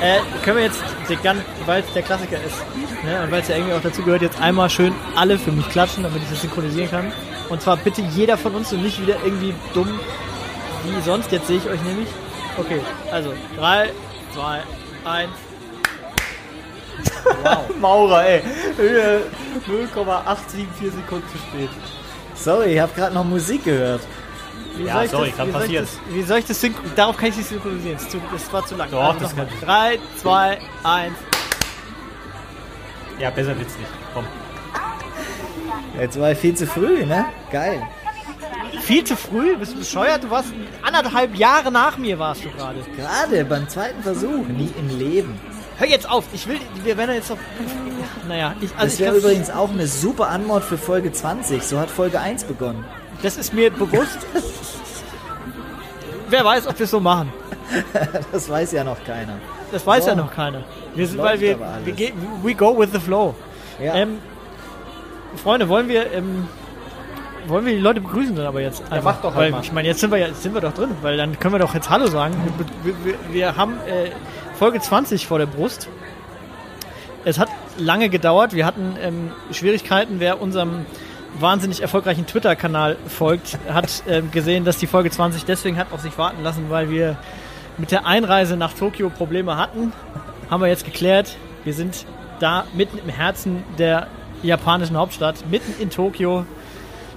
Äh, können wir jetzt, weil es der Klassiker ist, ne, und weil es ja irgendwie auch dazu gehört, jetzt einmal schön alle für mich klatschen, damit ich das synchronisieren kann. Und zwar bitte jeder von uns und nicht wieder irgendwie dumm wie sonst. Jetzt sehe ich euch nämlich. Okay, also 3, 2, 1. Wow. Maurer, ey. 0,874 Sekunden zu spät. Sorry, ich habe gerade noch Musik gehört. Wie Ja, soll ich sorry, das, kann wie soll ich passieren. das, wie soll ich das synchronisieren? Darauf kann ich nicht synchronisieren. Das, ist zu, das war zu lang. Doch, also das kann ich. 3, 2, 1. Ja, besser wird's nicht. Komm. Jetzt war ich viel zu früh, ne? Geil. Viel zu früh? Bist du bescheuert? Du warst anderthalb Jahre nach mir, warst du gerade. Gerade beim zweiten Versuch, nie im Leben. Hör jetzt auf. Ich will, wir werden jetzt auf. Naja, ich, also Das ich wäre übrigens auch eine super Anmod für Folge 20. So hat Folge 1 begonnen. Das ist mir bewusst. Wer weiß, ob wir es so machen. Das weiß ja noch keiner. Das weiß So. ja noch keiner. Wir sind, Läuft weil wir, wir gehen, we go with the flow. Ja. Ähm, Freunde, wollen wir, ähm, wollen wir die Leute begrüßen dann aber jetzt? Einfach, mach doch halt weil, mal. Ich meine, jetzt sind wir ja, jetzt sind wir doch drin, weil dann können wir doch jetzt Hallo sagen. Wir, wir, wir haben äh, Folge 20 vor der Brust. Es hat lange gedauert. Wir hatten ähm, Schwierigkeiten. Wer unserem wahnsinnig erfolgreichen Twitter-Kanal folgt, hat ähm, gesehen, dass die Folge 20 deswegen hat auf sich warten lassen, weil wir mit der Einreise nach Tokio Probleme hatten. Haben wir jetzt geklärt. Wir sind da mitten im Herzen der japanischen Hauptstadt, mitten in Tokio.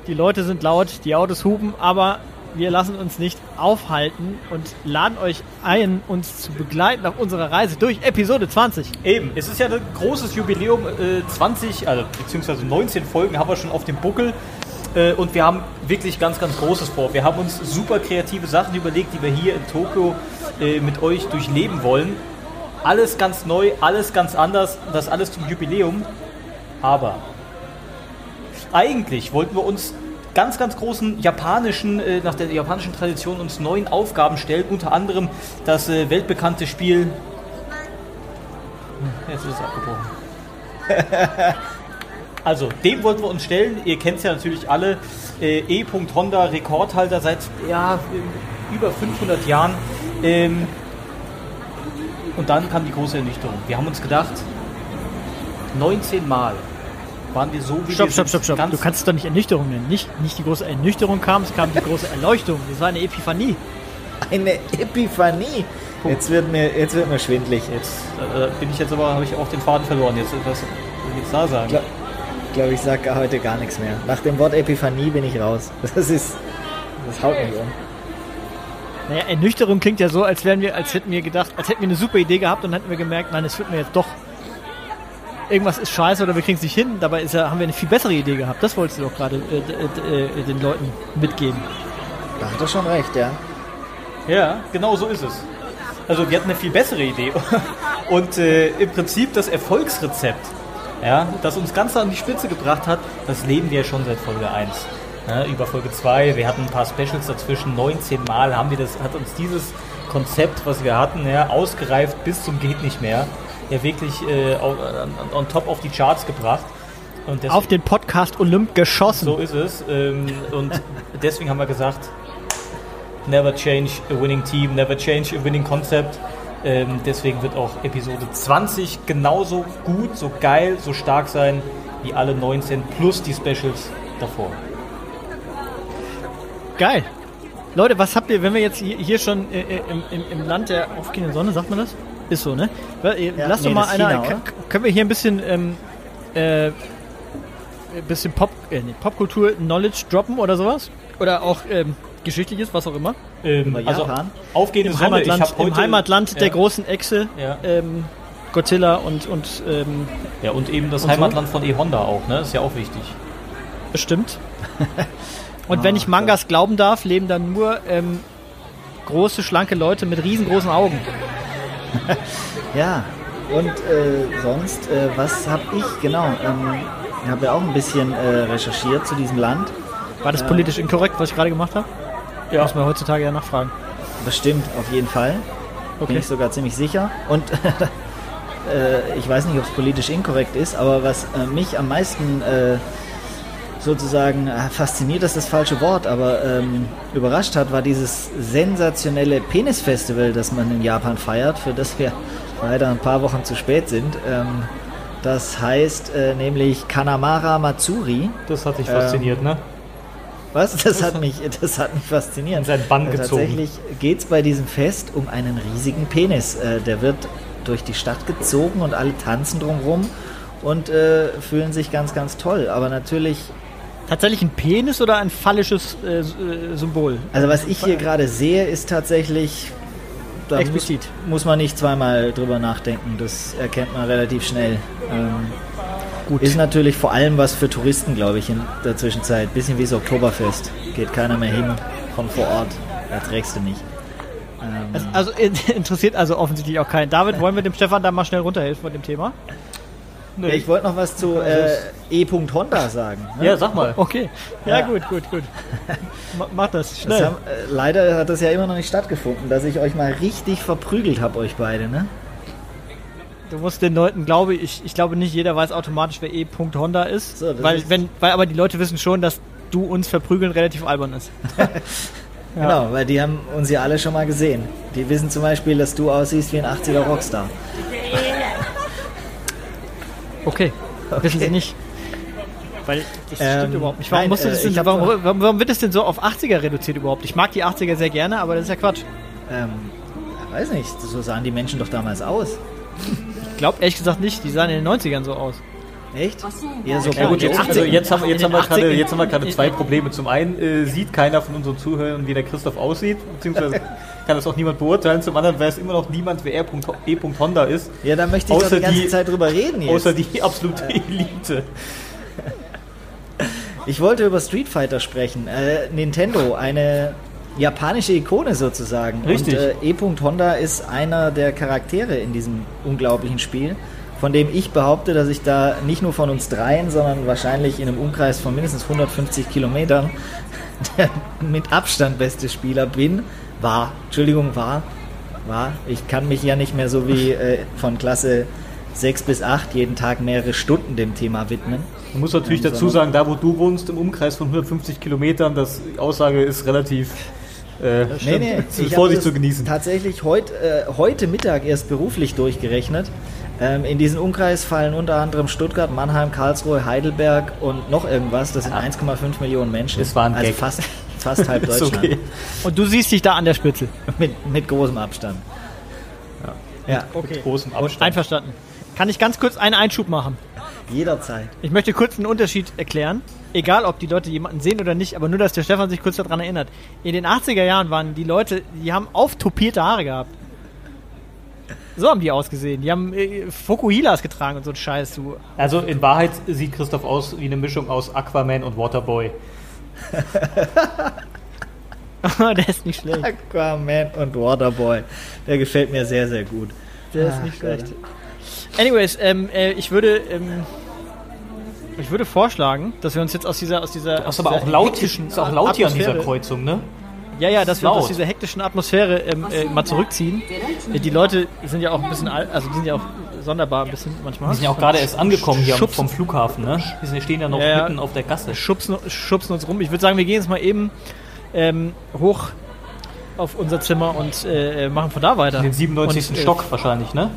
Die Leute sind laut, die Autos hupen, aber wir lassen uns nicht aufhalten und laden euch ein, uns zu begleiten auf unserer Reise durch Episode 20. Eben, es ist ja ein großes Jubiläum, äh, 20, also beziehungsweise 19 Folgen haben wir schon auf dem Buckel. Äh, und wir haben wirklich ganz, ganz Großes vor. Wir haben uns super kreative Sachen überlegt, die wir hier in Tokio äh, mit euch durchleben wollen. Alles ganz neu, alles ganz anders, das alles zum Jubiläum. Aber eigentlich wollten wir uns ganz, ganz großen japanischen, äh, nach der japanischen Tradition uns neuen Aufgaben stellen, unter anderem das äh, weltbekannte Spiel Jetzt ist es abgebrochen. Also, dem wollten wir uns stellen. Ihr kennt es ja natürlich alle. Äh, E. Honda, Rekordhalter seit ja, über 500 Jahren. Ähm, und dann kam die große Ernüchterung. Wir haben uns gedacht, 19 Mal waren wir so wie Stopp, stopp, stopp, stopp. Du kannst es doch nicht Ernüchterung nennen. Nicht, nicht die große Ernüchterung kam, es kam die große Erleuchtung. Das war eine Epiphanie. Eine Epiphanie. Jetzt wird mir, jetzt wird mir schwindlig. Jetzt äh, bin ich jetzt aber, habe ich auch den Faden verloren. Jetzt, was soll ich jetzt da sagen? Ich glaube, glaub, ich sage heute gar nichts mehr. Nach dem Wort Epiphanie bin ich raus. Das ist, das haut mich um. Naja, Ernüchterung klingt ja so, als wären wir, als hätten wir gedacht, als hätten wir eine super Idee gehabt und hätten wir gemerkt, nein, es wird mir jetzt doch. Irgendwas ist scheiße oder wir kriegen es nicht hin. Dabei ist ja, haben wir eine viel bessere Idee gehabt. Das wolltest du doch gerade äh, d- äh, den Leuten mitgeben. Da hat er schon recht, ja. Ja, genau so ist es. Also wir hatten eine viel bessere Idee. Und äh, im Prinzip das Erfolgsrezept, ja, das uns ganz an die Spitze gebracht hat, das leben wir ja schon seit Folge 1. Ja, über Folge 2, wir hatten ein paar Specials dazwischen, 19 Mal haben wir das, hat uns dieses Konzept, was wir hatten, ja, ausgereift bis zum geht nicht mehr, ja wirklich äh, on, on top auf die Charts gebracht. Und deswegen- Auf den Podcast Olymp geschossen. so ist es. Ähm, und deswegen haben wir gesagt, never change a winning team, never change a winning concept. Ähm, deswegen wird auch Episode 20 genauso gut, so geil, so stark sein wie alle 19 plus die Specials davor. Geil. Leute, was habt ihr, wenn wir jetzt hier, schon äh, äh, im, im, im Land der aufgehenden Sonne, sagt man das? Ist so, ne? Äh, Ja, Lass nee, doch mal einer. China, können wir hier ein bisschen, ähm, äh, ein bisschen Pop, äh, nee, Popkultur, Knowledge droppen oder sowas? Oder auch ähm, geschichtliches, was auch immer? Ähm, also Japan? aufgehende Im Sonne. Heimatland, ich heute, im Heimatland der ja, großen Echse, Ja. ähm, Godzilla und, und ähm, Ja, und eben das Und so? Heimatland von E Honda auch, ne? Ist ja auch wichtig. bestimmt. und wenn Ah, ich Mangas glauben darf, leben da nur ähm, große, schlanke Leute mit riesengroßen Augen. Ja, und äh, sonst, äh, was habe ich, genau, ähm, ich habe ja auch ein bisschen äh, recherchiert zu diesem Land. War das politisch inkorrekt, was ich gerade gemacht habe? Ja. Muss man heutzutage ja nachfragen. Bestimmt, auf jeden Fall. Bin Okay. ich sogar ziemlich sicher. Und äh, ich weiß nicht, ob es politisch inkorrekt ist, aber was äh, mich am meisten äh, sozusagen äh, fasziniert, ist das falsche Wort, aber ähm, überrascht hat, war dieses sensationelle Penis-Festival, das man in Japan feiert, für das wir leider ein paar Wochen zu spät sind. Ähm, das heißt äh, nämlich Kanamara Matsuri. Das hat dich fasziniert, ne? Was? Das hat mich, das hat mich fasziniert. In seinen Bann Äh, gezogen. Tatsächlich geht es bei diesem Fest um einen riesigen Penis. Äh, der wird durch die Stadt gezogen und alle tanzen drumrum und äh, fühlen sich ganz, ganz toll. Aber natürlich, Tatsächlich ein Penis oder ein phallisches äh, äh, Symbol? also was ich hier gerade sehe, ist tatsächlich. Da muss, Explizit. muss man nicht zweimal drüber nachdenken. Das erkennt man relativ schnell. Ähm, Gut. Ist natürlich vor allem was für Touristen, glaube ich, in der Zwischenzeit. Bisschen wie das Oktoberfest. Geht keiner mehr hin von vor Ort. Erträgst du nicht. Ähm, Also in- interessiert also offensichtlich auch keinen. David, wollen wir dem Stefan da mal schnell runterhelfen von dem Thema? Nö. ja, ich wollte noch was zu äh, E. Honda sagen. Ne? ja, sag mal. Okay. Ja, Ja. gut, gut, gut. Ma- Mach das Das schnell. haben, äh, leider hat das ja immer noch nicht stattgefunden, dass ich euch mal richtig verprügelt habe, euch beide. Ne? Du musst den Leuten, glaube ich, ich glaube nicht jeder weiß automatisch, wer E. Honda ist, So, das weil ist- wenn, weil aber die Leute wissen schon, dass du uns verprügeln relativ albern ist. Genau, weil die haben uns ja alle schon mal gesehen. Die wissen zum Beispiel, dass du aussiehst wie ein 80er Rockstar. Okay, wissen sie nicht. Weil das Ähm, stimmt überhaupt nicht. Warum, nein, musst du das äh, denn, ich hab warum, warum, warum wird das denn so auf 80er reduziert überhaupt? Ich mag die 80er sehr gerne, aber das ist ja Quatsch. Ähm, weiß nicht, so sahen die Menschen doch damals aus. Ich glaube ehrlich gesagt nicht, die sahen in den 90ern so aus. Echt? Eher so Ja, gut, jetzt, also jetzt, haben, jetzt, haben wir den gerade, 80ern jetzt haben wir gerade zwei Probleme. Zum einen äh, sieht keiner von unseren Zuhörern, wie der Christoph aussieht, beziehungsweise kann das auch niemand beurteilen. Zum anderen weiß immer noch niemand, wer E. Honda ist, Ja, da möchte ich doch Außer die ganze die- Zeit drüber reden jetzt. außer die absolute Elite. Ich wollte über Street Fighter sprechen. Äh, Nintendo, eine japanische Ikone sozusagen. Richtig. Und äh, E. Honda ist einer der Charaktere in diesem unglaublichen Spiel, von dem ich behaupte, dass ich da nicht nur von uns dreien, sondern wahrscheinlich in einem Umkreis von mindestens 150 Kilometern der mit Abstand beste Spieler bin. War, Entschuldigung, war, war. Ich kann mich ja nicht mehr so wie äh, von Klasse 6 bis 8 jeden Tag mehrere Stunden dem Thema widmen. Man muss natürlich Ja, dazu sagen, da wo du wohnst, im Umkreis von 150 Kilometern, das die Aussage ist relativ äh, Nee, nee, zu Vorsicht zu genießen. Tatsächlich heut, äh, heute Mittag erst beruflich durchgerechnet. Ähm, in diesen Umkreis fallen unter anderem Stuttgart, Mannheim, Karlsruhe, Heidelberg und noch irgendwas. Das sind 1,5 Millionen Menschen. Das war ein also Gag. fast, fast halb Ist Deutschland. okay. Und du siehst dich da an der Spitze. Mit, mit großem Abstand. Ja, Okay. Großem Abstand. Einverstanden. Kann ich ganz kurz einen Einschub machen? jederzeit. Ich möchte kurz einen Unterschied erklären. Egal, ob die Leute jemanden sehen oder nicht, aber nur, dass der Stefan sich kurz daran erinnert. In den 80er Jahren waren die Leute, die haben auftopierte Haare gehabt. So haben die ausgesehen. Die haben äh, Fokuhilas getragen und so ein Scheiß, du. Also in Wahrheit sieht Christoph aus wie eine Mischung aus Aquaman und Waterboy. der ist nicht schlecht. Aquaman und Waterboy. Der gefällt mir sehr, sehr gut. Der ist Ach nicht Gott. schlecht. Anyways, ähm, äh, ich würde, ähm, ich würde vorschlagen, dass wir uns jetzt aus dieser, aus dieser, Das aus ist aber dieser auch laut, hektischen ist auch laut hier an dieser Atmosphäre- Kreuzung, ne? Ja, ja, dass wir laut. aus dieser hektischen Atmosphäre ähm, äh, mal zurückziehen. Äh, Die Leute sind ja auch ein bisschen, al- also die sind ja auch sonderbar ein bisschen manchmal. Wir sind ja auch gerade erst angekommen hier Schubsen. vom Flughafen, ne? Wir sind- stehen ja noch Ja, mitten auf der Gasse. schubsen, schubsen uns rum. Ich würde sagen, wir gehen jetzt mal eben ähm, hoch auf unser Zimmer und äh, machen von da weiter. In den 97. Und, äh, Stock wahrscheinlich, ne?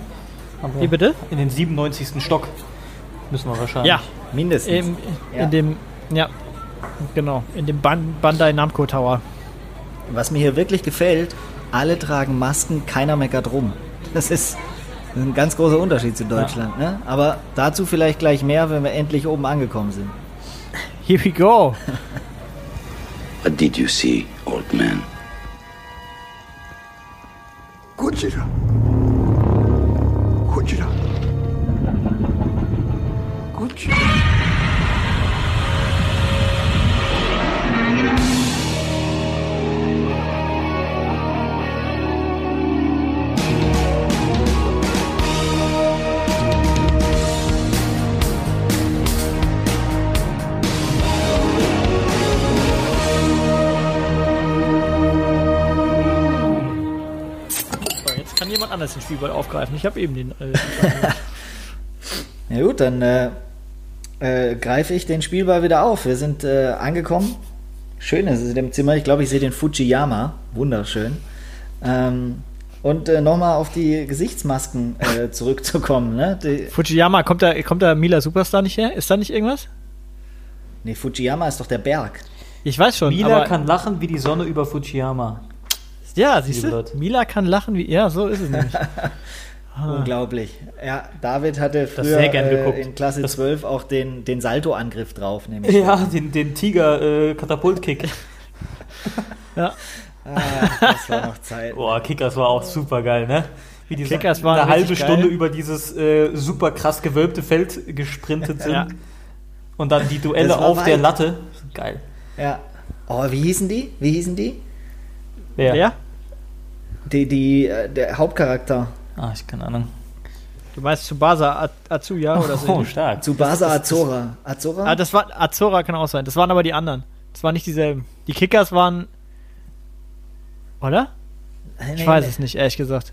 Wie bitte? In den 97. Stock müssen wir wahrscheinlich. Ja, Mindestens. im, Ja. in dem, ja, genau, in dem Ban Bandai Namco Tower. Was mir hier wirklich gefällt, alle tragen Masken, keiner meckert rum. Das ist ein ganz großer Unterschied zu Deutschland. Ne? Aber dazu vielleicht gleich mehr, wenn wir endlich oben angekommen sind. Here we go. What did you see, old man? Gojira. Gojira. Gojira. Anders den Spielball aufgreifen. Ich habe eben den. Äh, Ja gut, dann äh, äh, greife ich den Spielball wieder auf. Wir sind äh, angekommen. Schön ist es in dem Zimmer. Ich glaube, ich sehe den Fujiyama. Wunderschön. Ähm, Und äh, nochmal auf die Gesichtsmasken äh, zurückzukommen. Ne? Die, Fujiyama, kommt da, kommt da Mila Superstar nicht her? Ist da nicht irgendwas? nee, Fujiyama ist doch der Berg. Ich weiß schon. Mila aber, kann lachen wie die Sonne über Fujiyama. Ja, siehst du? Mila kann lachen wie. Ja, so ist es nämlich. Unglaublich. Ja, David hatte früher äh, in Klasse Das- 12 auch den, den Salto-Angriff drauf. Nämlich. Ja, den, den Tiger-Katapult-Kick. ja. Ah, das war noch Zeit. Boah, Kickers war auch super geil, ne? Wie die Kickers waren eine halbe Stunde geil. über dieses äh, super krass gewölbte Feld gesprintet sind. Ja. Und dann die Duelle auf der weit. Latte. Geil. Ja. Oh, wie hießen die? Wie hießen die? Wer? Ja? Die, die äh, der Hauptcharakter. Ah, ich keine Ahnung. Du meinst Tsubasa Azuya oder so? Oh, stark. Tsubasa Azora. Azora? ah, das war Azora kann auch sein. Das waren aber die anderen. Das waren nicht dieselben. Die Kickers waren. Oder? Nee, Ich weiß nee. es nicht, ehrlich gesagt.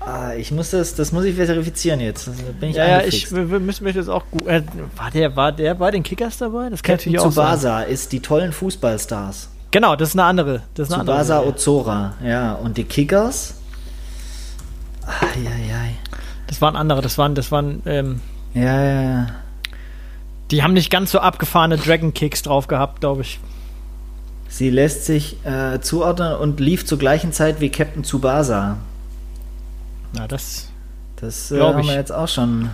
Ah, ich muss das, das muss ich verifizieren jetzt. Da bin ich Ja, ja, ich müssen mich jetzt auch gut. Äh, war der, war der bei den Kickers dabei? Das kann Captain natürlich auch. Tsubasa ist die tollen Fußballstars. Genau, das ist eine andere. Das ist eine Tsubasa andere. Ozora, ja. Und die Kickers? Eieiei. Das waren andere. Das waren, das waren. Ähm, Ja, ja, ja. die haben nicht ganz so abgefahrene Dragon Kicks drauf gehabt, glaube ich. Sie lässt sich äh, zuordnen und lief zur gleichen Zeit wie Captain Tsubasa. Na, das. Das äh, haben wir jetzt auch schon.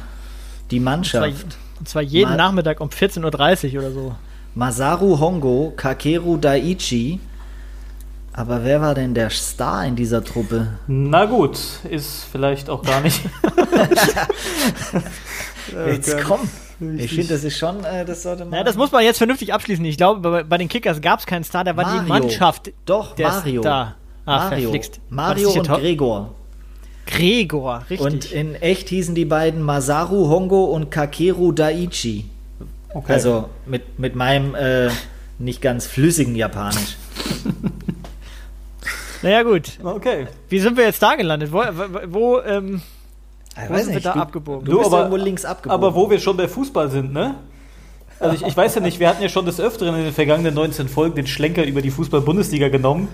Die Und zwar, Mannschaft. und zwar jeden Mal- Nachmittag um 14.30 Uhr oder so. Masaru Hongo, Kakeru Daiichi. Aber wer war denn der Star in dieser Truppe? Na gut, ist vielleicht auch gar nicht. Jetzt komm. Ich finde, das ist schon, äh, das sollte man. Ja, das muss man jetzt vernünftig abschließen. Ich glaube, bei, bei den Kickers gab es keinen Star, da war die Mario. Mannschaft Doch, der Mario. Star. Ah, Mario. verflixt. Mario und top? Gregor. Gregor, richtig. Und in echt hießen die beiden Masaru Hongo und Kakeru Daiichi. Okay. Also mit, mit meinem äh, nicht ganz flüssigen Japanisch. naja, gut. okay. Wie sind wir jetzt da gelandet? Wo, wo, ähm, Ich Wo sind wir da abgebogen? Du, Du, bist aber- irgendwo links abgebogen. Aber wo wir schon bei Fußball sind, ne? Also ich, ich weiß ja nicht, wir hatten ja schon des Öfteren in den vergangenen 19 Folgen den Schlenker über die Fußball-Bundesliga genommen.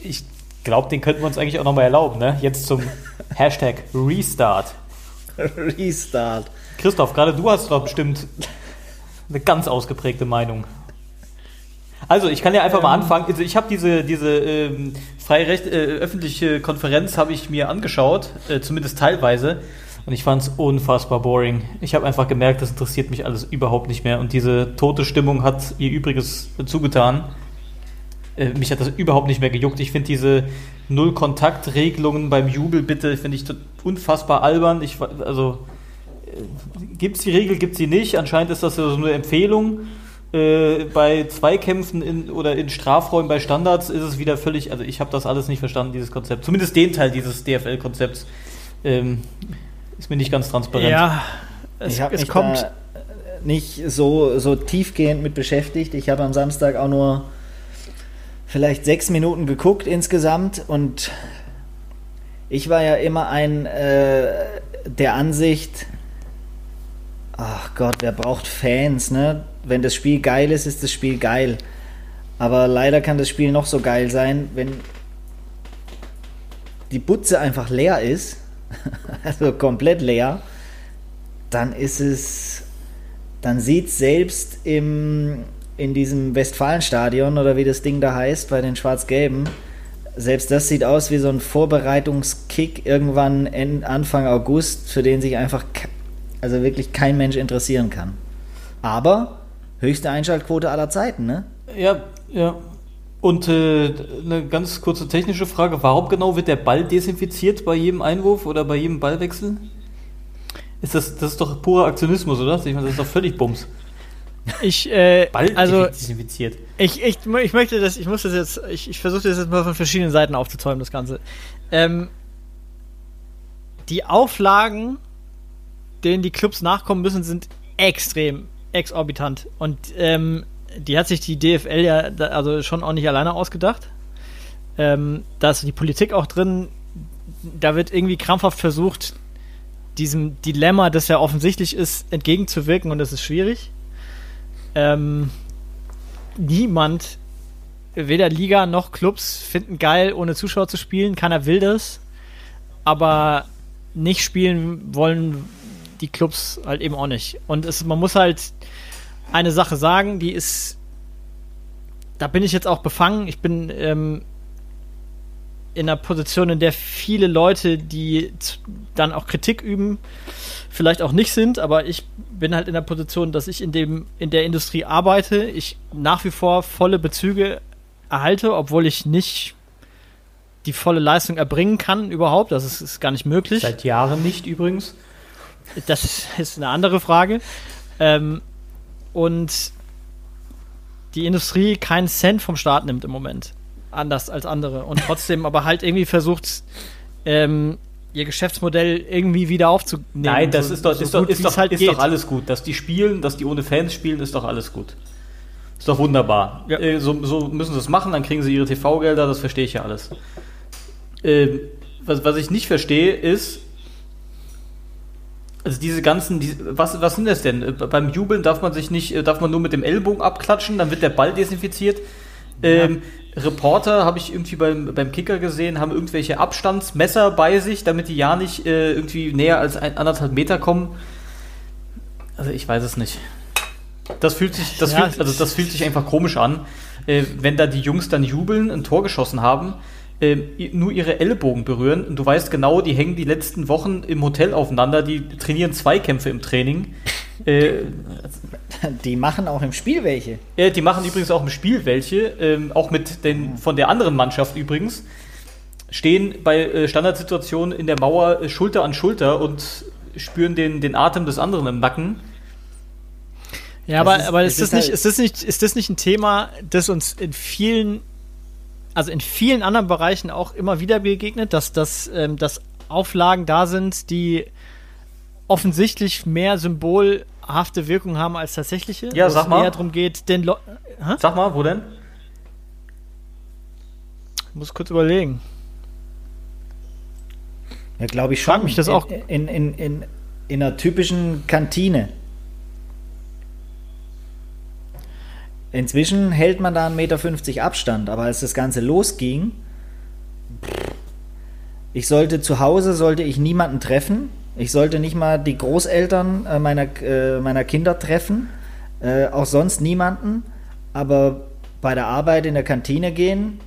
Ich glaube, den könnten wir uns eigentlich auch nochmal erlauben, ne? Jetzt zum Hashtag Restart. Restart. Christoph, gerade du hast doch bestimmt eine ganz ausgeprägte Meinung. Also, ich kann ja einfach mal anfangen. Also, ich habe diese, diese ähm, freie Recht, äh, öffentliche Konferenz habe ich mir angeschaut, äh, zumindest teilweise. Und ich fand es unfassbar boring. Ich habe einfach gemerkt, das interessiert mich alles überhaupt nicht mehr. Und diese tote Stimmung hat ihr Übriges zugetan. Äh, mich hat das überhaupt nicht mehr gejuckt. Ich finde diese Null-Kontakt-Regelungen beim Jubel, bitte, finde ich unfassbar albern. Ich, also, Gibt es die Regel, gibt sie nicht. Anscheinend ist das ja so eine Empfehlung. Äh, bei Zweikämpfen in, oder in Strafräumen bei Standards ist es wieder völlig, also ich habe das alles nicht verstanden, dieses Konzept. Zumindest den Teil dieses DFL-Konzepts ähm, ist mir nicht ganz transparent. ja, es, ich habe es mich kommt. da nicht so, so tiefgehend mit beschäftigt. Ich habe am Samstag auch nur vielleicht sechs Minuten geguckt insgesamt und ich war ja immer ein äh, der Ansicht, ach Gott, wer braucht Fans, ne? Wenn das Spiel geil ist, ist das Spiel geil. Aber leider kann das Spiel noch so geil sein, wenn die Butze einfach leer ist, also komplett leer, dann ist es, dann sieht selbst im, in diesem Westfalenstadion oder wie das Ding da heißt, bei den Schwarz-Gelben, selbst das sieht aus wie so ein Vorbereitungskick irgendwann Anfang August, für den sich einfach, also wirklich kein Mensch interessieren kann. Aber höchste Einschaltquote aller Zeiten, ne? Ja, ja. Und äh, eine ganz kurze technische Frage: Warum genau wird der Ball desinfiziert bei jedem Einwurf oder bei jedem Ballwechsel? Ist das, das ist doch purer Aktionismus, oder? Ich meine, das ist doch völlig Bums. Ich, äh, Ball also desinfiziert. ich, ich, ich möchte das, ich muss das jetzt, ich, ich versuche das jetzt mal von verschiedenen Seiten aufzuzäumen, das Ganze. Ähm, die Auflagen, denen die Clubs nachkommen müssen, sind extrem exorbitant. Und ähm, die hat sich die DFL ja also schon auch nicht alleine ausgedacht. Ähm, da ist die Politik auch drin. Da wird irgendwie krampfhaft versucht, diesem Dilemma, das ja offensichtlich ist, entgegenzuwirken und das ist schwierig. Ähm, niemand, weder Liga noch Clubs, finden geil, ohne Zuschauer zu spielen. Keiner will das. aber nicht spielen wollen die Clubs halt eben auch nicht. Und es, man muss halt eine Sache sagen, die ist, da bin ich jetzt auch befangen. Ich bin ähm, in einer Position, in der viele Leute, die dann auch Kritik üben, vielleicht auch nicht sind, aber ich bin halt in der Position, dass ich in dem in der Industrie arbeite, ich nach wie vor volle Bezüge erhalte, obwohl ich nicht die volle Leistung erbringen kann überhaupt, das ist, ist gar nicht möglich. Seit Jahren nicht übrigens. Das ist eine andere Frage. Ähm, und die Industrie keinen Cent vom Staat nimmt im Moment. Anders als andere. Und trotzdem aber halt irgendwie versucht, ähm, ihr Geschäftsmodell irgendwie wieder aufzunehmen. Nein, das So- ist doch, so ist doch, ist doch, halt ist doch alles gut. Dass die spielen, dass die ohne Fans spielen, ist doch alles gut. Ist doch wunderbar. Ja. Äh, so, so müssen sie es machen, dann kriegen sie ihre TV-Gelder, das verstehe ich ja alles. Ähm, was, was ich nicht verstehe, ist, also diese ganzen, die, was, was sind das denn? Äh, Beim Jubeln darf man sich nicht, äh, darf man nur mit dem Ellbogen abklatschen, dann wird der Ball desinfiziert. Ähm, Reporter habe ich irgendwie beim, beim Kicker gesehen, haben irgendwelche Abstandsmesser bei sich, damit die ja nicht äh, irgendwie näher als ein, anderthalb Meter kommen. Also ich weiß es nicht. Das fühlt sich, das Ja, fühlt, also das fühlt sich einfach komisch an, äh, wenn da die Jungs dann jubeln, ein Tor geschossen haben, nur ihre Ellbogen berühren und du weißt genau, die hängen die letzten Wochen im Hotel aufeinander, die trainieren Zweikämpfe im Training. Äh, Die machen auch im Spiel welche. äh, die machen übrigens auch im Spiel welche, ähm, auch mit den von der anderen Mannschaft übrigens, stehen bei äh, Standardsituationen in der Mauer äh, Schulter an Schulter und spüren den, den Atem des anderen im Nacken. Ja, aber, Es ist- aber ist, das ist nicht, halt- ist, das nicht, ist das nicht ein Thema, das uns in vielen, also in vielen anderen Bereichen auch immer wieder begegnet, dass, dass, ähm, dass Auflagen da sind, die offensichtlich mehr symbolhafte Wirkung haben als tatsächliche? Ja, sag es mal. eher darum geht, den Leuten. Sag mal, wo denn? muss kurz überlegen. Ja, glaube ich schon. Frag mich das in, auch. In, in, in, in einer typischen Kantine. Inzwischen hält man da 1,50 Meter Abstand, aber als das Ganze losging, ich sollte zu Hause, sollte ich niemanden treffen. Ich sollte nicht mal die Großeltern äh, meiner, äh, meiner Kinder treffen. Äh, auch sonst niemanden. Aber bei der Arbeit in der Kantine gehen,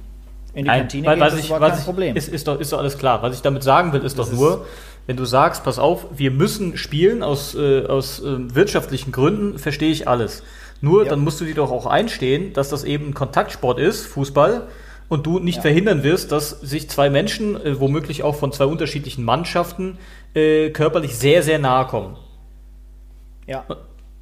in die Nein, Kantine weil, gehen, was das ich, war was kein ich, Problem. Ist, ist, doch, ist doch alles klar. Was ich damit sagen will, ist doch nur, wenn du sagst, pass auf, wir müssen spielen aus, äh, aus äh, wirtschaftlichen Gründen, verstehe ich alles. Nur, Ja. dann musst du dir doch auch einstehen, dass das eben ein Kontaktsport ist, Fußball, und du nicht Ja. verhindern wirst, dass sich zwei Menschen, äh, womöglich auch von zwei unterschiedlichen Mannschaften, äh, körperlich sehr, sehr nahe kommen. ja.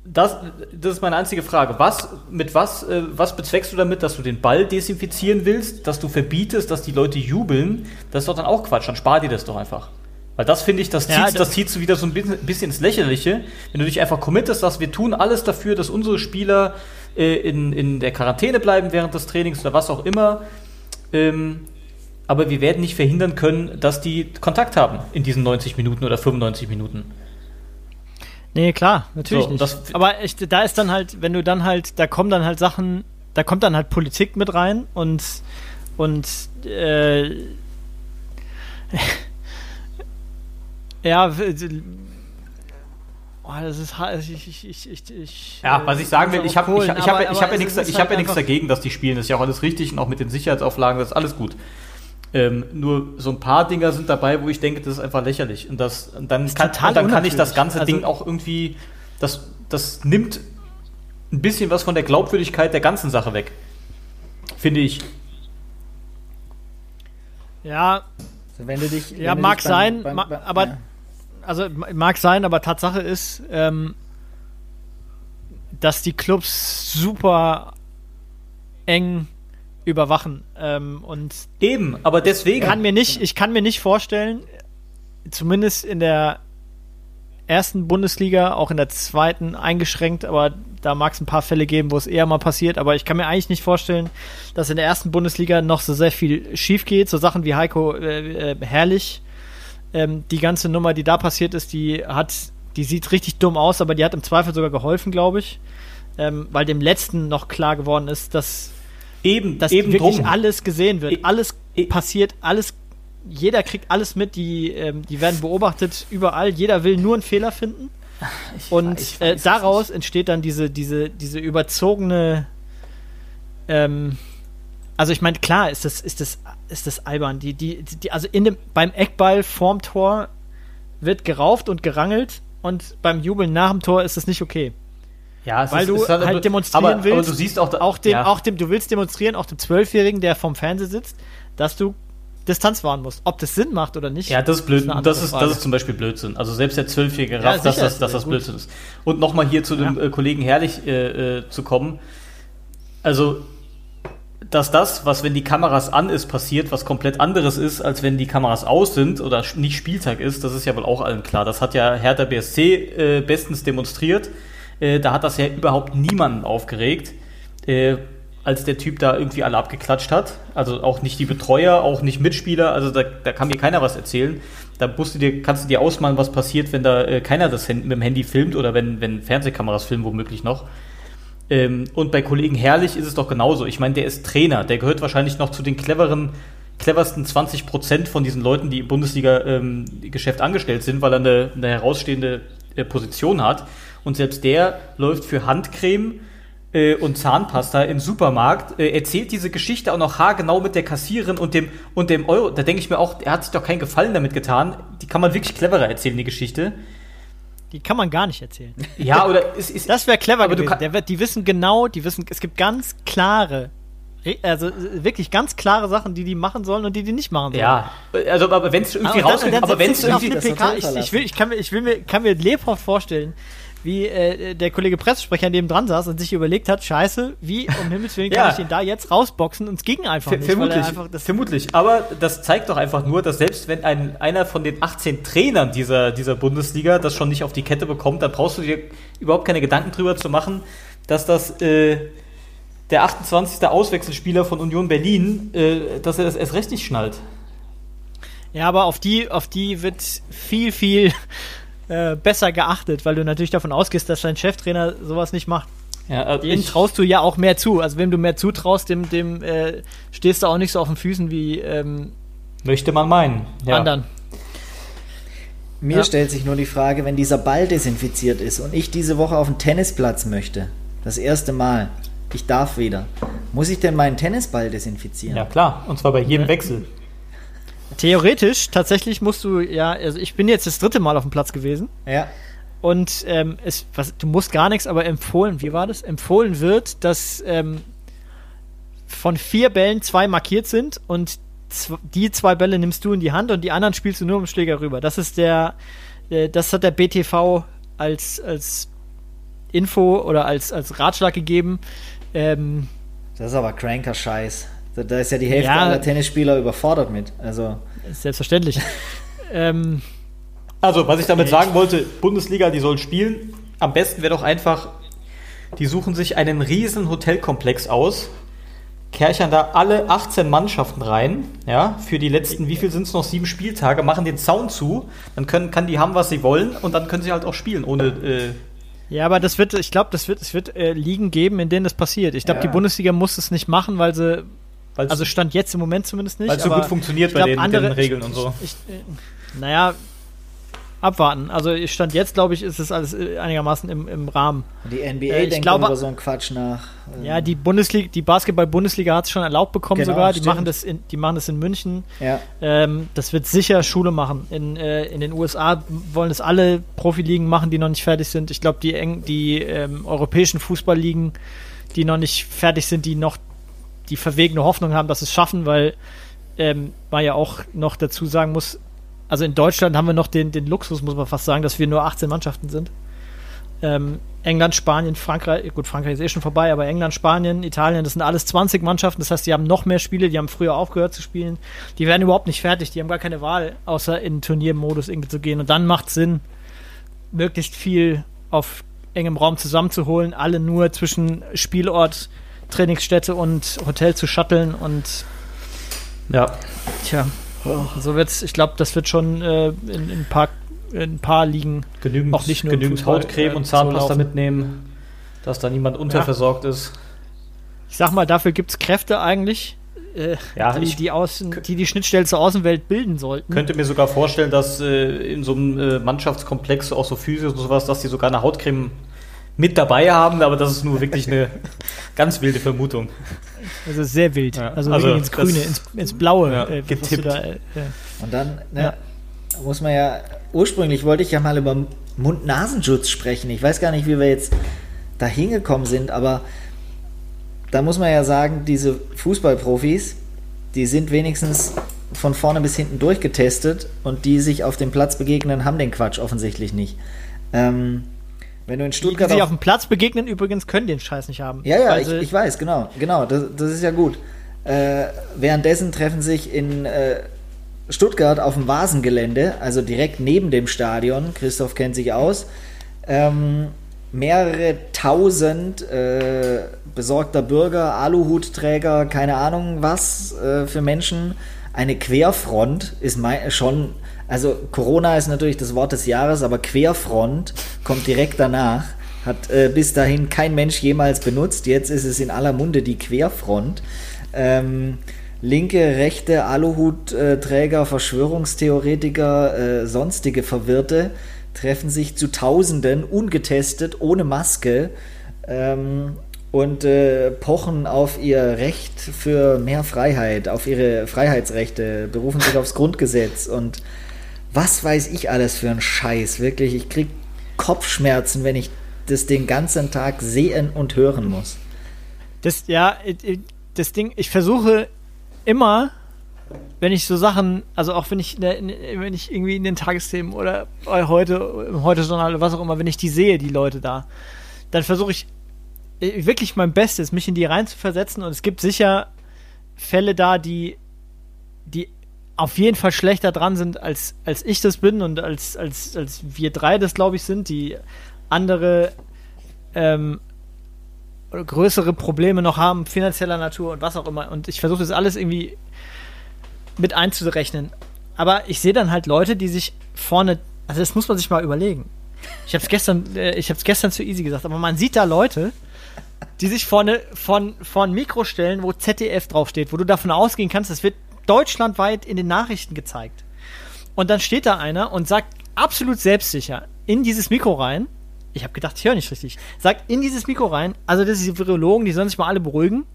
Das, das ist meine einzige Frage. Was, mit was, äh, was bezweckst du damit, dass du den Ball desinfizieren willst, dass du verbietest, dass die Leute jubeln? Das ist doch dann auch Quatsch. Dann spar dir das doch einfach. Weil das finde ich, das Ja, zieht, das- zieht so wieder so ein bisschen, bisschen ins Lächerliche, wenn du dich einfach committest, dass wir tun alles dafür, dass unsere Spieler äh, in, in der Quarantäne bleiben während des Trainings oder was auch immer. Ähm, aber wir werden nicht verhindern können, dass die Kontakt haben in diesen 90 Minuten oder 95 Minuten. Nee, klar, natürlich So, nicht. Aber ich, da ist dann halt, wenn du dann halt, da kommen dann halt Sachen, da kommt dann halt Politik mit rein und und äh, ja, oh, das ist ich, ich, ich, ich, ich Ja, äh, was ich sagen will, ich habe ich, ich hab, ich hab ja nichts ich hab halt ja nichts dagegen, dass die spielen. Das ist ja auch alles richtig und auch mit den Sicherheitsauflagen, das ist alles gut. Ähm, nur so ein paar Dinger sind dabei, wo ich denke, das ist einfach lächerlich. Und, das, und dann, kann, total und dann kann ich das ganze Also- Ding auch irgendwie, das, das nimmt ein bisschen was von der Glaubwürdigkeit der ganzen Sache weg. Finde ich. Ja, wenn du dich, Ja, wenn du mag dich beim- sein, beim- ma- beim- aber- ja. also mag sein, aber Tatsache ist, ähm, dass die Clubs super eng überwachen ähm, und Eben, aber deswegen. kann mir nicht, ich kann mir nicht vorstellen, zumindest in der ersten Bundesliga, auch in der zweiten eingeschränkt, aber da mag es ein paar Fälle geben, wo es eher mal passiert, aber ich kann mir eigentlich nicht vorstellen, dass in der ersten Bundesliga noch so sehr viel schief geht, so Sachen wie Heiko äh, äh, Herrlich, ähm, die ganze Nummer, die da passiert ist, die hat, die sieht richtig dumm aus, aber die hat im Zweifel sogar geholfen, glaube ich, ähm, weil dem letzten noch klar geworden ist, dass eben, dass eben wirklich drum. alles gesehen wird. E- alles e- passiert, alles jeder kriegt alles mit, die, ähm, die werden beobachtet überall, jeder will nur einen Fehler finden. und weiß- ich äh, weiß daraus entsteht dann diese, diese, diese überzogene ähm, also ich meine, klar ist das, ist das, ist das albern. Die, die, die, also in dem, beim Eckball vorm Tor wird gerauft und gerangelt und beim Jubeln nach dem Tor ist das nicht okay. Ja, Weil ist, du ist halt demonstrieren aber, willst, Aber du siehst auch, da, Auch dem, ja. auch dem, du willst demonstrieren, auch dem Zwölfjährigen, der vorm Fernseher sitzt, dass du Distanz wahren musst. Ob das Sinn macht oder nicht. Ja, das ist blöd. eine Das ist, das ist zum Beispiel Blödsinn. Also selbst der Zwölfjährige Ja, rafft, dass sicher das, ist dass das gut. Blödsinn ist. Und nochmal hier zu dem Ja. äh, Kollegen Herrlich äh, äh, zu kommen. Also, dass das, was wenn die Kameras an ist, passiert, was komplett anderes ist, als wenn die Kameras aus sind oder nicht Spieltag ist, das ist ja wohl auch allen klar. Das hat ja Hertha BSC äh, bestens demonstriert. Äh, da hat das ja überhaupt niemanden aufgeregt. Als der Typ da irgendwie alle abgeklatscht hat. Also auch nicht die Betreuer, auch nicht Mitspieler. Also da, da kann mir keiner was erzählen. Da musst du dir, kannst du dir ausmalen, was passiert, wenn da äh, keiner das mit dem Handy filmt oder wenn, wenn Fernsehkameras filmen, womöglich noch. Ähm, und bei Kollegen Herrlich ist es doch genauso. Ich meine, der ist Trainer. Der gehört wahrscheinlich noch zu den cleveren, cleversten 20 Prozent von diesen Leuten, die im Bundesliga-Geschäft angestellt sind, weil er eine, eine herausstehende äh, Position hat. Und selbst der läuft für Handcreme äh, und Zahnpasta im Supermarkt, äh, erzählt diese Geschichte auch noch haargenau mit der Kassiererin und dem, und dem Euro. Da denke ich mir auch, er hat sich doch keinen Gefallen damit getan. Die kann man wirklich cleverer erzählen, die Geschichte. Die kann man gar nicht erzählen. Ja, oder ist, ist, Das wäre clever Aber du gewesen. kann- Der die wissen genau, die wissen, es gibt ganz klare, re- also wirklich ganz klare Sachen, die die machen sollen und die die nicht machen sollen. Ja, also aber wenn es Ah, irgendwie rauskommt, aber wenn es irgendwie PK, ich, ich, will, ich, kann mir, ich will mir, kann mir lebhaft vorstellen, wie äh, der Kollege Pressesprecher neben dran saß und sich überlegt hat, scheiße, wie um Himmels Willen kann Ja. ich den da jetzt rausboxen und es ging einfach nicht. er vermutlich, einfach vermutlich. Aber das zeigt doch einfach nur, dass selbst wenn ein, einer von den 18 Trainern dieser, dieser Bundesliga das schon nicht auf die Kette bekommt, dann brauchst du dir überhaupt keine Gedanken drüber zu machen, dass das äh, der 28. Auswechselspieler von Union Berlin, äh, dass er das erst recht nicht schnallt. ja, aber auf die, auf die wird viel, viel äh, besser geachtet, weil du natürlich davon ausgehst, dass dein Cheftrainer sowas nicht macht. Ja, also Denen traust du ja auch mehr zu. Also wem du mehr zutraust, dem, dem äh, stehst du auch nicht so auf den Füßen wie ähm, möchte man meinen. Ja. anderen. Mir Ja. stellt sich nur die Frage, wenn dieser Ball desinfiziert ist und ich diese Woche auf den Tennisplatz möchte, das erste Mal, ich darf wieder, muss ich denn meinen Tennisball desinfizieren? Ja, klar. Und zwar bei jedem Wechsel. Theoretisch, tatsächlich musst du, ja, also ich bin jetzt das dritte Mal auf dem Platz gewesen Ja. und ähm, es, was, du musst gar nichts, aber empfohlen, wie war das? Empfohlen wird, dass ähm, von vier Bällen zwei markiert sind und die zwei Bälle nimmst du in die Hand und die anderen spielst du nur im Schläger rüber. Das ist der, äh, das hat der BTV als, als Info oder als, als Ratschlag gegeben. Ähm, Das ist aber kranker Scheiß. Da, da ist ja die Hälfte Ja. aller Tennisspieler überfordert mit. Also, selbstverständlich. ähm, Also, was ich damit sagen wollte, Bundesliga, die soll spielen. Am besten wäre doch einfach, die suchen sich einen riesen Hotelkomplex aus, kerchern da alle 18 Mannschaften rein, ja, für die letzten, wie viel sind es noch, sieben Spieltage, machen den Zaun zu, dann können, kann die haben, was sie wollen und dann können sie halt auch spielen, ohne, äh, Ja, aber das wird, ich glaube, das wird, es wird äh, Ligen geben, in denen das passiert. Ich glaube, Ja. die Bundesliga muss es nicht machen, weil sie, weil also stand jetzt im Moment zumindest nicht. Weil's so aber gut funktioniert bei glaub, den- mit andere, den Regeln und so. Ich, ich, naja, abwarten. Also ich stand jetzt, glaube ich, ist es alles äh, einigermaßen im, im Rahmen. die NBA Äh, ich denkt glaube- über so einen Quatsch nach. Ja, die Bundesliga, die Basketball-Bundesliga hat es schon erlaubt bekommen Genau, sogar. Die stimmt. machen das in, die machen das in München. Ja. Ähm, das wird sicher Schule machen. In, äh, in den USA wollen es alle Profiligen machen, die noch nicht fertig sind. Ich glaube, die, eng, die ähm, europäischen Fußballligen, die noch nicht fertig sind, die noch die verwegene Hoffnung haben, dass sie es schaffen, weil ähm, man ja auch noch dazu sagen muss, also in Deutschland haben wir noch den, den Luxus, muss man fast sagen, dass wir nur 18 Mannschaften sind. Ähm, England, Spanien, Frankreich, gut, Frankreich ist eh schon vorbei, aber England, Spanien, Italien, das sind alles 20 Mannschaften. Das heißt, die haben noch mehr Spiele, die haben früher aufgehört zu spielen. Die werden überhaupt nicht fertig, die haben gar keine Wahl, außer in Turniermodus irgendwie zu gehen. Und dann macht Sinn, möglichst viel auf engem Raum zusammenzuholen, alle nur zwischen Spielort, Trainingsstätte und Hotel zu shutteln und ja. tja, so wird's, ich glaube, das wird schon äh, in, in, ein paar, in ein paar Ligen genügend, Auch nicht nur genügend Fußball, Hautcreme äh, und so Zahnpasta laufen. mitnehmen, dass da niemand unterversorgt ist. Ich sag mal, dafür gibt es Kräfte eigentlich äh, Ja, die, ich- die, Außen, die die Schnittstelle zur Außenwelt bilden sollten. Könnte mir sogar vorstellen, dass äh, in so einem äh, Mannschaftskomplex auch so Physios und sowas, dass die sogar eine Hautcreme mit dabei haben, aber das ist nur wirklich eine ganz wilde Vermutung. Also sehr wild. Ja, Also, also ins Grüne, ins, ins Blaue. Ja, äh, getippt. Da, äh, Und dann ne, Ja. muss man ja, ursprünglich wollte ich ja mal über Mund-Nasenschutz sprechen. Ich weiß gar nicht, wie wir jetzt da hingekommen sind, aber da muss man ja sagen, diese Fußballprofis, die sind wenigstens von vorne bis hinten durchgetestet und die sich auf dem Platz begegnen, haben den Quatsch offensichtlich nicht. Ähm, wenn du in die, die Stuttgart sich auf- dem Platz begegnen, übrigens können den Scheiß nicht haben. ja, ja, ich, ich weiß, genau, genau, das, das ist ja gut. Äh, währenddessen treffen sich in äh, Stuttgart auf dem Vasengelände, also direkt neben dem Stadion, Christoph kennt sich aus, ähm, mehrere tausend äh, besorgter Bürger, Aluhutträger, keine Ahnung was äh, für Menschen. Eine Querfront ist mei- schon, also Corona ist natürlich das Wort des Jahres, aber Querfront kommt direkt danach. Hat äh, bis dahin kein Mensch jemals benutzt. Jetzt ist es in aller Munde die Querfront. Ähm, linke, rechte, Aluhutträger, Verschwörungstheoretiker, äh, sonstige Verwirrte treffen sich zu Tausenden, ungetestet, ohne Maske ähm, und äh, pochen auf ihr Recht für mehr Freiheit, auf ihre Freiheitsrechte, berufen sich aufs Grundgesetz und was weiß ich alles für ein Scheiß. Wirklich, ich krieg Kopfschmerzen, wenn ich das den ganzen Tag sehen und hören muss. Das, ja, das Ding, ich versuche immer, wenn ich so Sachen, also auch wenn ich, wenn ich irgendwie in den Tagesthemen oder heute, im Heute-Journal oder was auch immer, wenn ich die sehe, die Leute da, dann versuche ich äh, wirklich mein Bestes, mich in die rein zu versetzen und es gibt sicher Fälle da, die, die auf jeden Fall schlechter dran sind, als, als ich das bin und als, als, als wir drei das, glaube ich, sind, die andere ähm, größere Probleme noch haben, finanzieller Natur und was auch immer. Und ich versuche das alles irgendwie mit einzurechnen. Aber ich sehe dann halt Leute, die sich vorne, also das muss man sich mal überlegen. Ich habe es gestern, äh, gestern zu easy gesagt, aber man sieht da Leute, die sich vorne von von Mikro stellen, wo ZDF draufsteht, wo du davon ausgehen kannst, das wird deutschlandweit in den Nachrichten gezeigt. Und dann steht da einer und sagt absolut selbstsicher in dieses Mikro rein. Ich habe gedacht, ich höre nicht richtig. Sagt in dieses Mikro rein. Also das ist die Virologen, die sollen sich mal alle beruhigen.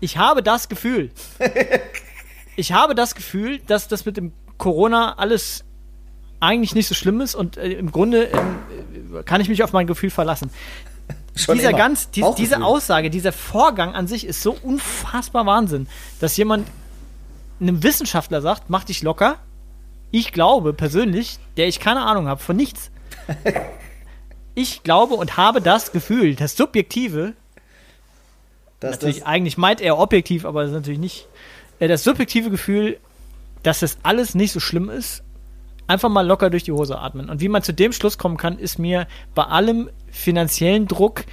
Ich habe das Gefühl. ich habe das Gefühl, dass das mit dem Corona alles eigentlich nicht so schlimm ist und äh, im Grunde ähm, äh, kann ich mich auf mein Gefühl verlassen. Schon dieser immer. ganz, die, diese Aussage, dieser Vorgang an sich ist so unfassbar Wahnsinn, dass jemand einem Wissenschaftler sagt, mach dich locker. Ich glaube persönlich, der ich keine Ahnung habe von nichts. ich glaube und habe das Gefühl, das Subjektive, Dass natürlich das, eigentlich meint er objektiv, aber das ist natürlich nicht, äh, das subjektive Gefühl, dass das alles nicht so schlimm ist, einfach mal locker durch die Hose atmen. Und wie man zu dem Schluss kommen kann, ist mir bei allem finanziellen Druck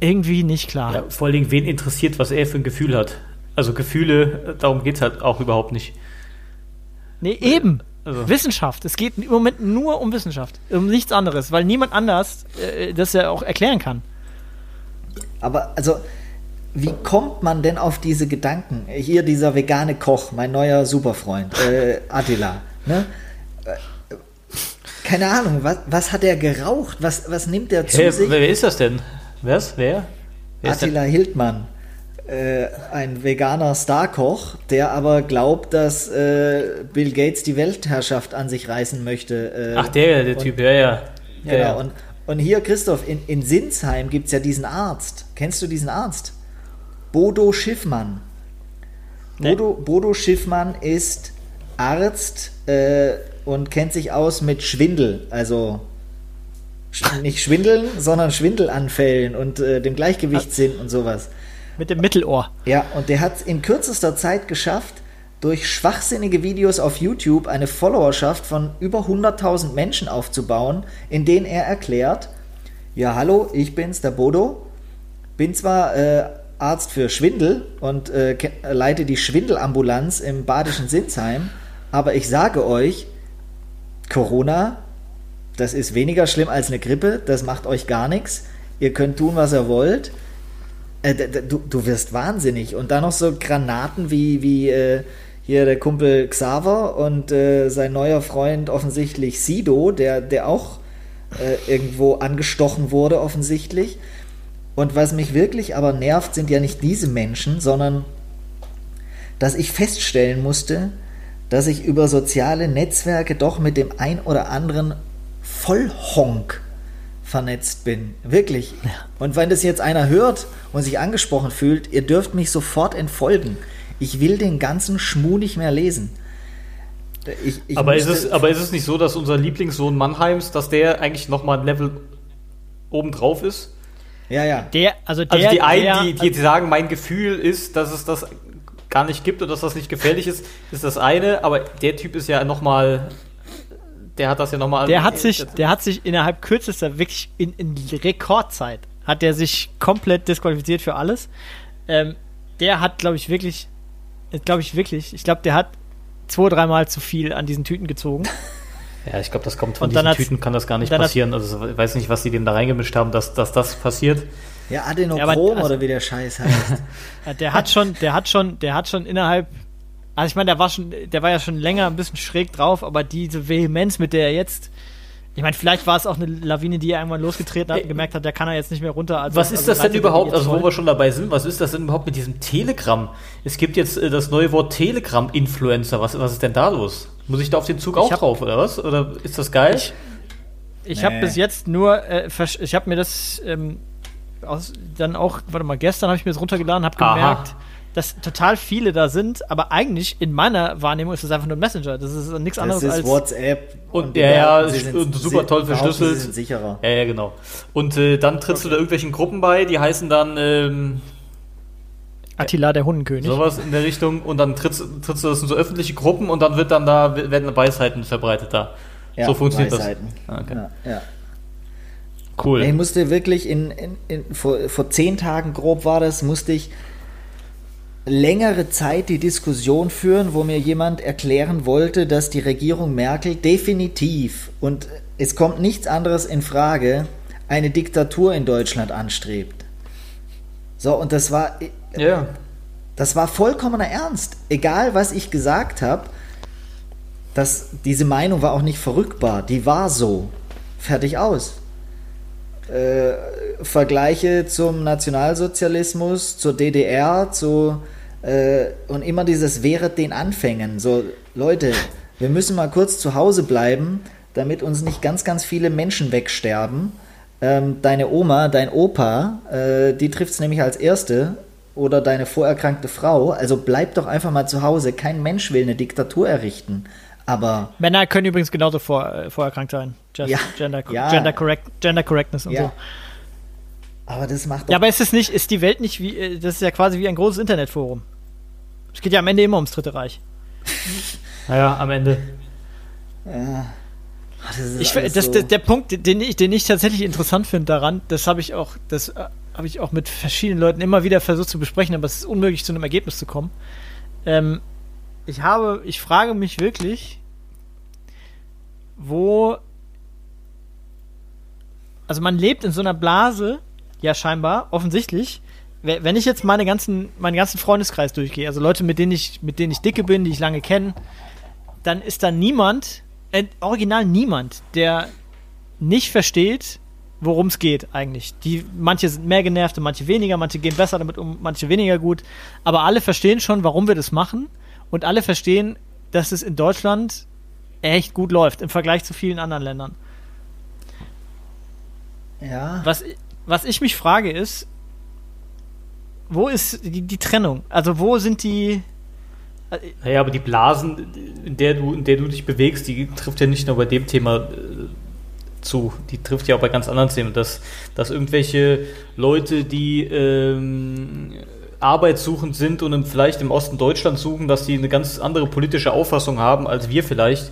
irgendwie nicht klar. Ja, vor allen Dingen, wen interessiert, was er für ein Gefühl hat. Also Gefühle, darum geht es halt auch überhaupt nicht. Nee, eben. Also- Wissenschaft. Es geht im Moment nur um Wissenschaft. Um nichts anderes, weil niemand anders äh, das ja auch erklären kann. aber also, wie kommt man denn auf diese Gedanken? Hier dieser vegane Koch, mein neuer Superfreund, äh, Attila. Ne? Äh, Keine Ahnung, was, was hat er geraucht? Was, was nimmt er zu Hä, sich? wer, ist das denn? Wer ist? Wer? wer ist Attila Hildmann, äh, ein veganer Starkoch, der aber glaubt, dass äh, Bill Gates die Weltherrschaft an sich reißen möchte. Äh, Ach, der, der und- Typ, ja, ja. ja, Genau, ja. und, und hier, Christoph, in, in Sinsheim gibt es ja diesen Arzt. Kennst du diesen Arzt? Bodo Schiffmann. Nee. Bodo, Bodo Schiffmann ist Arzt äh, und kennt sich aus mit Schwindel. Also nicht Schwindeln, sondern Schwindelanfällen und äh, dem Gleichgewichtssinn und sowas. Mit dem Mittelohr. Ja, und der hat es in kürzester Zeit geschafft, durch schwachsinnige Videos auf YouTube eine Followerschaft von über 100.000 Menschen aufzubauen, in denen er erklärt, ja hallo, ich bin's, der Bodo, bin zwar äh, Arzt für Schwindel und äh, leite die Schwindelambulanz im badischen Sinsheim, aber ich sage euch, Corona, das ist weniger schlimm als eine Grippe, das macht euch gar nichts, ihr könnt tun, was ihr wollt, Äh, du, du wirst wahnsinnig. Und dann noch so Granaten wie, wie äh, hier der Kumpel Xaver und äh, sein neuer Freund offensichtlich Sido, der, der auch äh, irgendwo angestochen wurde offensichtlich. Und was mich wirklich aber nervt, sind ja nicht diese Menschen, sondern dass ich feststellen musste, dass ich über soziale Netzwerke doch mit dem ein oder anderen Vollhonk vernetzt bin. Wirklich. Und wenn das jetzt einer hört und sich angesprochen fühlt, ihr dürft mich sofort entfolgen. Ich will den ganzen Schmuh nicht mehr lesen. Ich, ich aber, ist es, aber ist es nicht so, dass unser Lieblingssohn Mannheims, dass der eigentlich nochmal ein Level obendrauf ist? ja, ja. Der, also der, Also die einen, der, die, die sagen, mein Gefühl ist, dass es das gar nicht gibt und dass das nicht gefährlich ist, ist das eine, aber der Typ ist ja nochmal, der hat das ja nochmal... Der hat sich, der hat sich innerhalb kürzester, wirklich in, in Rekordzeit, hat der sich komplett disqualifiziert für alles. Ähm, der hat, glaube ich, wirklich, glaube ich wirklich, ich glaube, der hat zwei, dreimal zu viel an diesen Tüten gezogen. Ja, ich glaube, das kommt von Und dann diesen Tüten, kann das gar nicht passieren. Also ich weiß nicht, was die dem da reingemischt haben, dass, dass das passiert. Ja, Adenochrom Ja, aber also- oder wie der Scheiß heißt. Äh, Der hat schon, der hat schon, der hat schon innerhalb, also ich meine, der war schon, der war ja schon länger ein bisschen schräg drauf, aber diese Vehemenz, mit der er jetzt, ich meine, vielleicht war es auch eine Lawine, die er irgendwann losgetreten hat und gemerkt hat, der kann er jetzt nicht mehr runter. Also, Was ist also das denn er überhaupt, also wo wir schon dabei sind, was ist das denn überhaupt mit diesem Telegram? Es gibt jetzt äh, das neue Wort Telegram-Influencer. Was, was ist denn da los? Muss ich da auf den Zug auch hab- drauf, oder was? Oder ist das geil? Ich- Ich habe Nee. bis jetzt nur, äh, ich habe mir das ähm, aus, dann auch, warte mal, gestern habe ich mir das runtergeladen, habe Aha. Dass total viele da sind, aber eigentlich in meiner Wahrnehmung ist das einfach nur ein Messenger. Das ist nichts Das anderes ist als. WhatsApp. Und- die ja, ja, sind- und super toll verschlüsselt. Sie sind sicherer. Ja, ja, genau. Und äh, dann trittst du da irgendwelchen Gruppen bei, die heißen dann ähm, Attila, der Hundenkönig. sowas in der Richtung und dann trittst, trittst du das in so öffentliche Gruppen und dann wird dann da werden Weisheiten verbreitet da. Ja, so funktioniert Weisheiten. das. Ah, Okay. Ja, ja. Cool. Ich musste wirklich in, in, in vor, vor zehn Tagen grob war das, musste ich längere Zeit die Diskussion führen, wo mir jemand erklären wollte, dass die Regierung Merkel definitiv und es kommt nichts anderes in Frage, eine Diktatur in Deutschland anstrebt. So, und das war, Ja. das war vollkommener Ernst. Egal, was ich gesagt habe, das, diese Meinung war auch nicht verrückbar. Die war so. Fertig aus. Äh, Vergleiche zum Nationalsozialismus, zur DDR, zu äh, und immer dieses während den Anfängen. So, Leute, wir müssen mal kurz zu Hause bleiben, damit uns nicht ganz, ganz viele Menschen wegsterben. Ähm, deine Oma, dein Opa, äh, die trifft es nämlich als erste oder deine vorerkrankte Frau. Also bleib doch einfach mal zu Hause. Kein Mensch will eine Diktatur errichten. Aber Männer können übrigens genauso vor, äh, vorerkrankt sein. Just Ja, Gender, ja. Gender, correct, Gender Correctness und ja. so. Aber das macht doch Ja, aber ist es nicht, ist die Welt nicht wie, äh, das ist ja quasi wie ein großes Internetforum. Es geht ja am Ende immer ums Dritte Reich. Naja, am Ende. das ist Ich, alles das, so- das, der Punkt, den ich, den ich tatsächlich interessant finde daran, das habe ich auch, das äh, habe ich auch mit verschiedenen Leuten immer wieder versucht zu besprechen, aber es ist unmöglich, zu einem Ergebnis zu kommen. Ähm, ich habe, ich frage mich wirklich, wo, also man lebt in so einer Blase, ja scheinbar, offensichtlich. We- Wenn ich jetzt meine ganzen, meinen ganzen Freundeskreis durchgehe, also Leute, mit denen ich, mit denen ich dicke bin, die ich lange kenne, dann ist da niemand, äh, original niemand, der nicht versteht, worum es geht eigentlich. Die, manche sind mehr genervt und manche weniger, manche gehen besser damit um, manche weniger gut. Aber alle verstehen schon, warum wir das machen und alle verstehen, dass es in Deutschland echt gut läuft im Vergleich zu vielen anderen Ländern. ja. Was, was ich mich frage ist, wo ist die, die Trennung? Also wo sind die... Naja, aber die Blasen, in der du, in der du dich bewegst, die trifft ja nicht nur bei dem Thema äh, zu, die trifft ja auch bei ganz anderen Themen, dass, dass irgendwelche Leute, die ähm, arbeitssuchend sind und im, vielleicht im Osten Deutschlands suchen, dass die eine ganz andere politische Auffassung haben als wir vielleicht,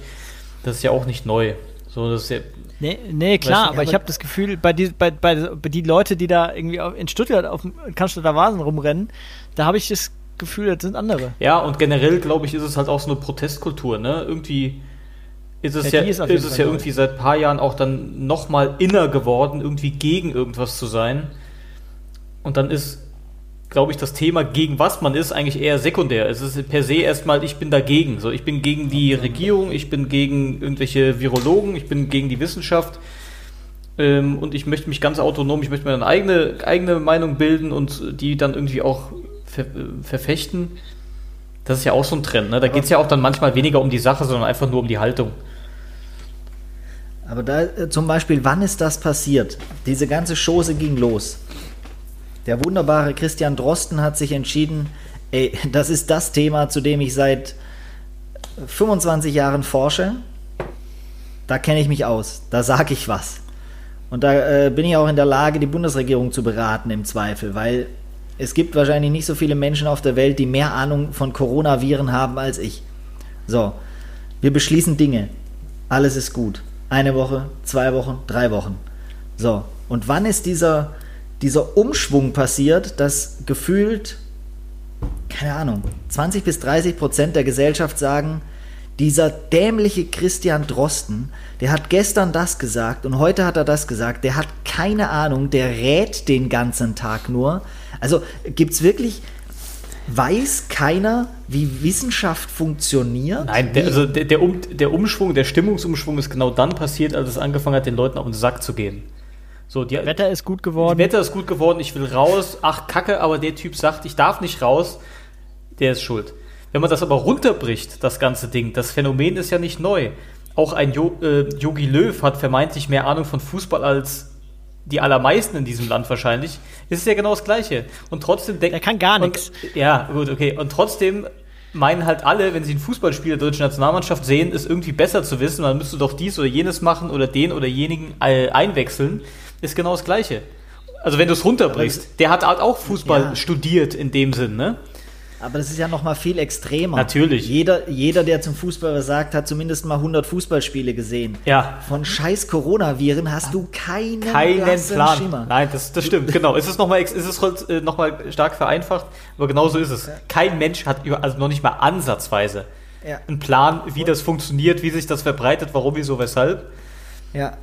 das ist ja auch nicht neu. So, das ist ja, Nee, nee klar, aber ich habe das Gefühl, bei die, bei, bei, bei die Leute, die da irgendwie in Stuttgart auf dem Cannstatter Vasen rumrennen, da habe ich das Gefühl, das sind andere. Ja, und generell, glaube ich, ist es halt auch so eine Protestkultur, ne? Irgendwie ist es Ja, ja, ist ist es Fall ja irgendwie seit ein paar Jahren auch dann nochmal inner geworden, irgendwie gegen irgendwas zu sein. Und dann ist glaube ich, das Thema, gegen was man ist, eigentlich eher sekundär. Es ist per se erstmal, ich bin dagegen. So, ich bin gegen die Regierung, ich bin gegen irgendwelche Virologen, ich bin gegen die Wissenschaft. Ähm, und ich möchte mich ganz autonom, ich möchte mir eine eigene, eigene Meinung bilden und die dann irgendwie auch ver, äh, verfechten. Das ist ja auch so ein Trend. Ne? Da geht es ja auch dann manchmal weniger um die Sache, sondern einfach nur um die Haltung. Aber da äh, zum Beispiel, wann ist das passiert? Diese ganze Chose ging los. Der wunderbare Christian Drosten hat sich entschieden, ey, das ist das Thema, zu dem ich seit 25 Jahren forsche. Da kenne ich mich aus, da sage ich was. Und da äh, bin ich auch in der Lage, die Bundesregierung zu beraten im Zweifel, weil es gibt wahrscheinlich nicht so viele Menschen auf der Welt, die mehr Ahnung von Coronaviren haben als ich. So, wir beschließen Dinge. Alles ist gut. Eine Woche, zwei Wochen, drei Wochen. So, und wann ist dieser, dieser Umschwung passiert, dass gefühlt, keine Ahnung, 20 bis 30 Prozent der Gesellschaft sagen, dieser dämliche Christian Drosten, der hat gestern das gesagt und heute hat er das gesagt, der hat keine Ahnung, der rät den ganzen Tag nur. Also gibt es wirklich, weiß keiner, wie Wissenschaft funktioniert? Nein, der, also der, der, um, der Umschwung, der Stimmungsumschwung ist genau dann passiert, als es angefangen hat, den Leuten auf den Sack zu gehen. So, die, Wetter ist gut geworden. Wetter ist gut geworden, ich will raus. Ach, Kacke, aber der Typ sagt, ich darf nicht raus. Der ist schuld. Wenn man das aber runterbricht, das ganze Ding, das Phänomen ist ja nicht neu. Auch ein Yogi äh, Löw hat vermeintlich mehr Ahnung von Fußball als die allermeisten in diesem Land wahrscheinlich. Ist es ja genau das Gleiche. Und trotzdem denkt. Er kann gar nichts. Ja, gut, okay. Und trotzdem meinen halt alle, wenn sie ein Fußballspiel der deutschen Nationalmannschaft sehen, ist irgendwie besser zu wissen, man müsste doch dies oder jenes machen oder den oder jenigen äh, einwechseln, ist genau das Gleiche. Also wenn du es runterbrichst, der hat halt auch Fußball ja. studiert in dem Sinn, ne? Aber das ist ja noch mal viel extremer. Natürlich. Jeder, jeder, der zum Fußball sagt, hat zumindest mal 100 Fußballspiele gesehen. Ja. Von scheiß Coronaviren hast du keinen, keinen Plan. Schimmer. Nein, das, das stimmt. genau. Es ist noch mal, es ist äh, noch mal stark vereinfacht, aber genau so ist es. Kein Mensch hat über, also noch nicht mal ansatzweise ja. einen Plan, wie das funktioniert, wie sich das verbreitet, warum, wieso, weshalb. Ja.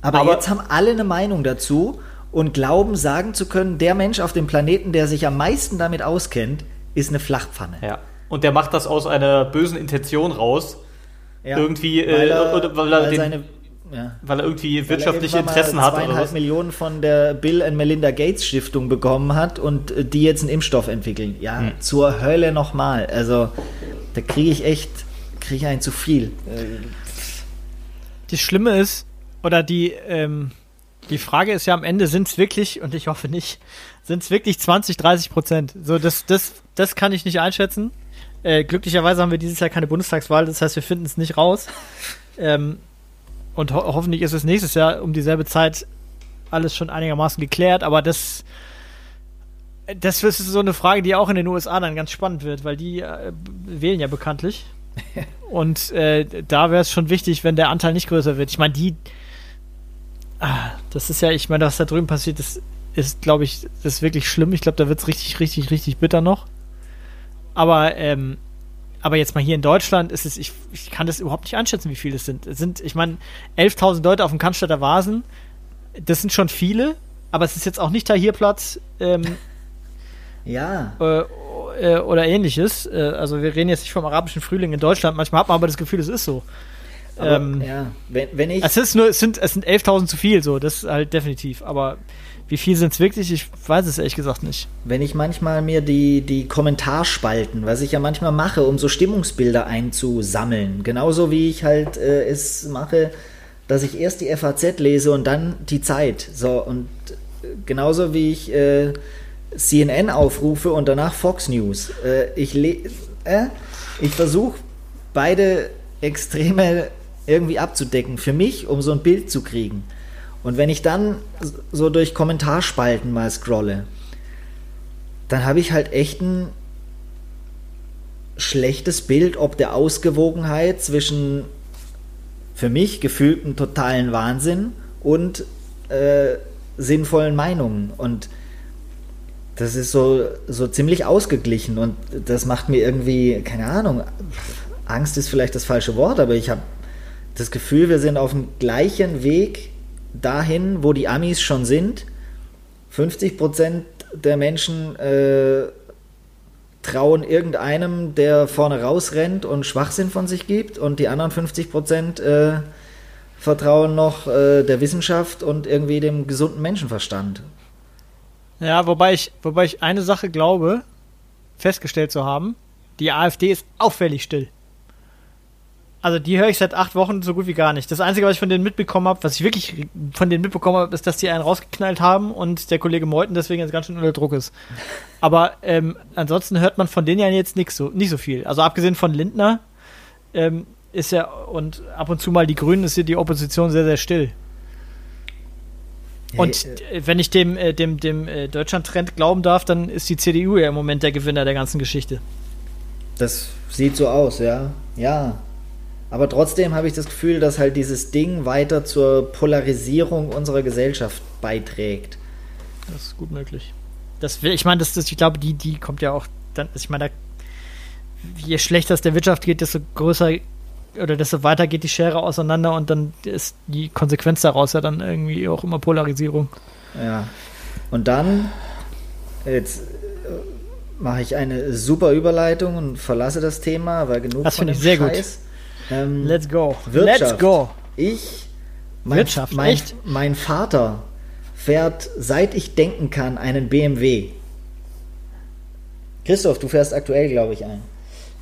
Aber, aber jetzt haben alle eine Meinung dazu und glauben, sagen zu können, der Mensch auf dem Planeten, der sich am meisten damit auskennt, ist eine Flachpfanne. Ja. Und der macht das aus einer bösen Intention raus. Ja, irgendwie, weil er, äh, oder weil er, weil den, seine, ja. weil er irgendwie weil wirtschaftliche er Interessen hat. Oder was? Millionen von der Bill and Melinda Gates Stiftung bekommen hat und äh, die jetzt einen Impfstoff entwickeln. Ja, hm. zur Hölle nochmal. Also, da kriege ich echt, kriege ich einen zu viel. Das Schlimme ist, oder die, ähm, die Frage ist ja am Ende, sind es wirklich, und ich hoffe nicht, sind es wirklich 20, 30 Prozent? So, das, das, das kann ich nicht einschätzen. Äh, glücklicherweise haben wir dieses Jahr keine Bundestagswahl, das heißt, wir finden es nicht raus. Ähm, und ho hoffentlich ist es nächstes Jahr um dieselbe Zeit alles schon einigermaßen geklärt, aber das, das ist so eine Frage, die auch in den USA dann ganz spannend wird, weil die äh, wählen ja bekanntlich. Und äh, da wäre es schon wichtig, wenn der Anteil nicht größer wird. Ich meine, die, ah, das ist ja, ich meine, was da drüben passiert, das ist, glaube ich, das ist wirklich schlimm. Ich glaube, da wird es richtig, richtig, richtig bitter noch. Aber, ähm, aber jetzt mal hier in Deutschland ist es, ich, ich kann das überhaupt nicht einschätzen, wie viele es sind. Es sind, ich meine, 11.000 Leute auf dem Cannstatter Vasen, das sind schon viele, aber es ist jetzt auch nicht Tahirplatz. Ähm, ja. Äh, äh, oder ähnliches. Äh, also wir reden jetzt nicht vom arabischen Frühling in Deutschland. Manchmal hat man aber das Gefühl, es ist so. Aber, ähm, ja, wenn, wenn ich. Es ist nur, es sind, es sind 11.000 zu viel, so, das ist halt definitiv. Aber wie viel sind es wirklich? Ich weiß es ehrlich gesagt nicht. Wenn ich manchmal mir die, die Kommentarspalten, was ich ja manchmal mache, um so Stimmungsbilder einzusammeln, genauso wie ich halt äh, es mache, dass ich erst die FAZ lese und dann die Zeit. So, und genauso wie ich äh, CNN aufrufe und danach Fox News. Äh, ich äh, ich versuche beide Extreme irgendwie abzudecken, für mich, um so ein Bild zu kriegen. Und wenn ich dann so durch Kommentarspalten mal scrolle, dann habe ich halt echt ein schlechtes Bild ob der Ausgewogenheit zwischen für mich gefühltem totalen Wahnsinn und äh, sinnvollen Meinungen. Und das ist so, so ziemlich ausgeglichen und das macht mir irgendwie, keine Ahnung, Angst ist vielleicht das falsche Wort, aber ich habe das Gefühl, wir sind auf dem gleichen Weg dahin, wo die Amis schon sind. 50% der Menschen äh, trauen irgendeinem, der vorne rausrennt und Schwachsinn von sich gibt und die anderen 50 Prozent äh, vertrauen noch äh, der Wissenschaft und irgendwie dem gesunden Menschenverstand. Ja, wobei ich, wobei ich eine Sache glaube, festgestellt zu haben, die AfD ist auffällig still. Also die höre ich seit acht Wochen so gut wie gar nicht. Das Einzige, was ich von denen mitbekommen habe, was ich wirklich von denen mitbekommen habe, ist, dass die einen rausgeknallt haben und der Kollege Meuthen deswegen jetzt ganz schön unter Druck ist. Aber ähm, ansonsten hört man von denen ja jetzt nix so, nicht so viel. Also abgesehen von Lindner ähm, ist ja und ab und zu mal die Grünen ist hier die Opposition sehr, sehr still. Und äh, wenn ich dem, äh, dem, dem äh, Deutschland-Trend glauben darf, dann ist die CDU ja im Moment der Gewinner der ganzen Geschichte. Das sieht so aus, ja. Ja. Aber trotzdem habe ich das Gefühl, dass halt dieses Ding weiter zur Polarisierung unserer Gesellschaft beiträgt. Das ist gut möglich. Das, will- ich meine, das, das, ich glaube, die, die kommt ja auch dann, ich meine, da, je schlechter es der Wirtschaft geht, desto größer oder desto weiter geht die Schere auseinander und dann ist die Konsequenz daraus ja dann irgendwie auch immer Polarisierung. Ja. Und dann, jetzt äh, mache ich eine super Überleitung und verlasse das Thema, weil genug Das von dem ich sehr gut. Ähm, Let's go. Wirtschaft. Let's go. Ich, mein, Wirtschaft, mein, echt? mein Vater fährt, seit ich denken kann, einen BMW. Christoph, du fährst aktuell, glaube ich, ein.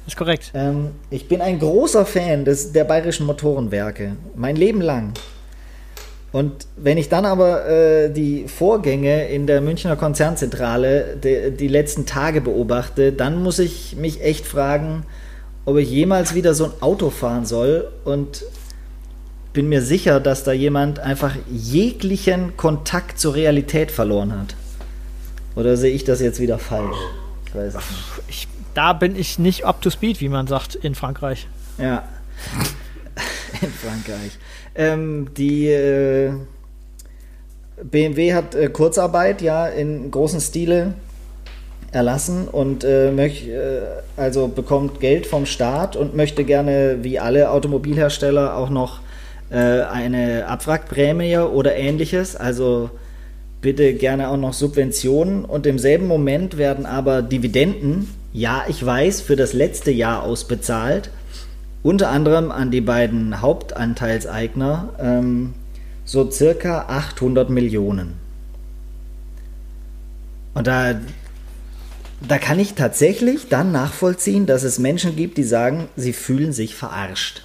Ist korrekt. Ähm, ich bin ein großer Fan des, der bayerischen Motorenwerke, mein Leben lang. Und wenn ich dann aber äh, die Vorgänge in der Münchner Konzernzentrale de, die letzten Tage beobachte, dann muss ich mich echt fragen, ob ich jemals wieder so ein Auto fahren soll und bin mir sicher, dass da jemand einfach jeglichen Kontakt zur Realität verloren hat. Oder sehe ich das jetzt wieder falsch? Ich weiß es nicht. Ich, da bin ich nicht up to speed, wie man sagt in Frankreich. Ja. In Frankreich. Ähm, die äh, BMW hat äh, Kurzarbeit ja in großem Stile erlassen und äh, möch, äh, also bekommt Geld vom Staat und möchte gerne wie alle Automobilhersteller auch noch äh, eine Abwrackprämie oder ähnliches. Also bitte gerne auch noch Subventionen und im selben Moment werden aber Dividenden, ja, ich weiß, für das letzte Jahr ausbezahlt, unter anderem an die beiden Hauptanteilseigner, ähm, so circa 800 Millionen. Und da, da kann ich tatsächlich dann nachvollziehen, dass es Menschen gibt, die sagen, sie fühlen sich verarscht.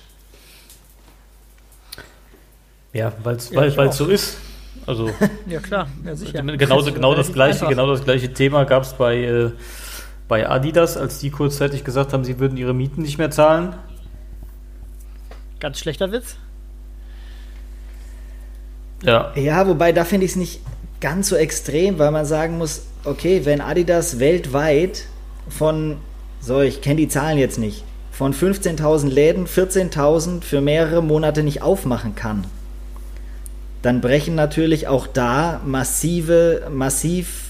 Ja, weil's, Ja, weil es so ist. Also Ja, klar. Ja, sicher. genauso, genau, das gleiche, genau das gleiche Thema gab es bei, äh, bei Adidas, als die kurzzeitig gesagt haben, sie würden ihre Mieten nicht mehr zahlen. Ganz schlechter Witz. Ja. Ja, wobei da finde ich es nicht ganz so extrem, weil man sagen muss, okay, wenn Adidas weltweit von, so, ich kenne die Zahlen jetzt nicht, von 15.000 Läden 14.000 für mehrere Monate nicht aufmachen kann, dann brechen natürlich auch da massive, massiv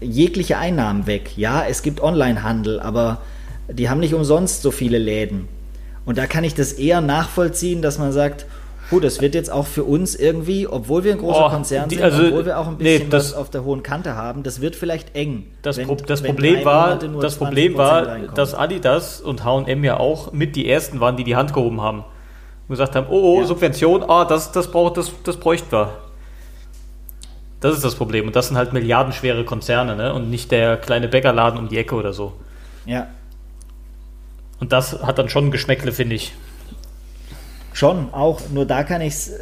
jegliche Einnahmen weg. Ja, es gibt Onlinehandel, aber die haben nicht umsonst so viele Läden. Und da kann ich das eher nachvollziehen, dass man sagt, Gut, das wird jetzt auch für uns irgendwie, obwohl wir ein großer Oh, Konzern die- sind, also, obwohl wir auch ein nee, bisschen das- was auf der hohen Kante haben, das wird vielleicht eng. Das, wenn- Pro das Problem war, das 20% Problem war, reinkommen. dass Adidas und H&M ja auch mit die ersten waren, die die Hand gehoben haben und gesagt haben, oh, oh Ja. Subvention, ah, das, das braucht, das, das bräuchten wir. Das ist das Problem und das sind halt milliardenschwere Konzerne, ne? Und nicht der kleine Bäckerladen um die Ecke oder so. Ja, Und das hat dann schon Geschmäckle, finde ich. Schon, auch. Nur da kann ich es äh,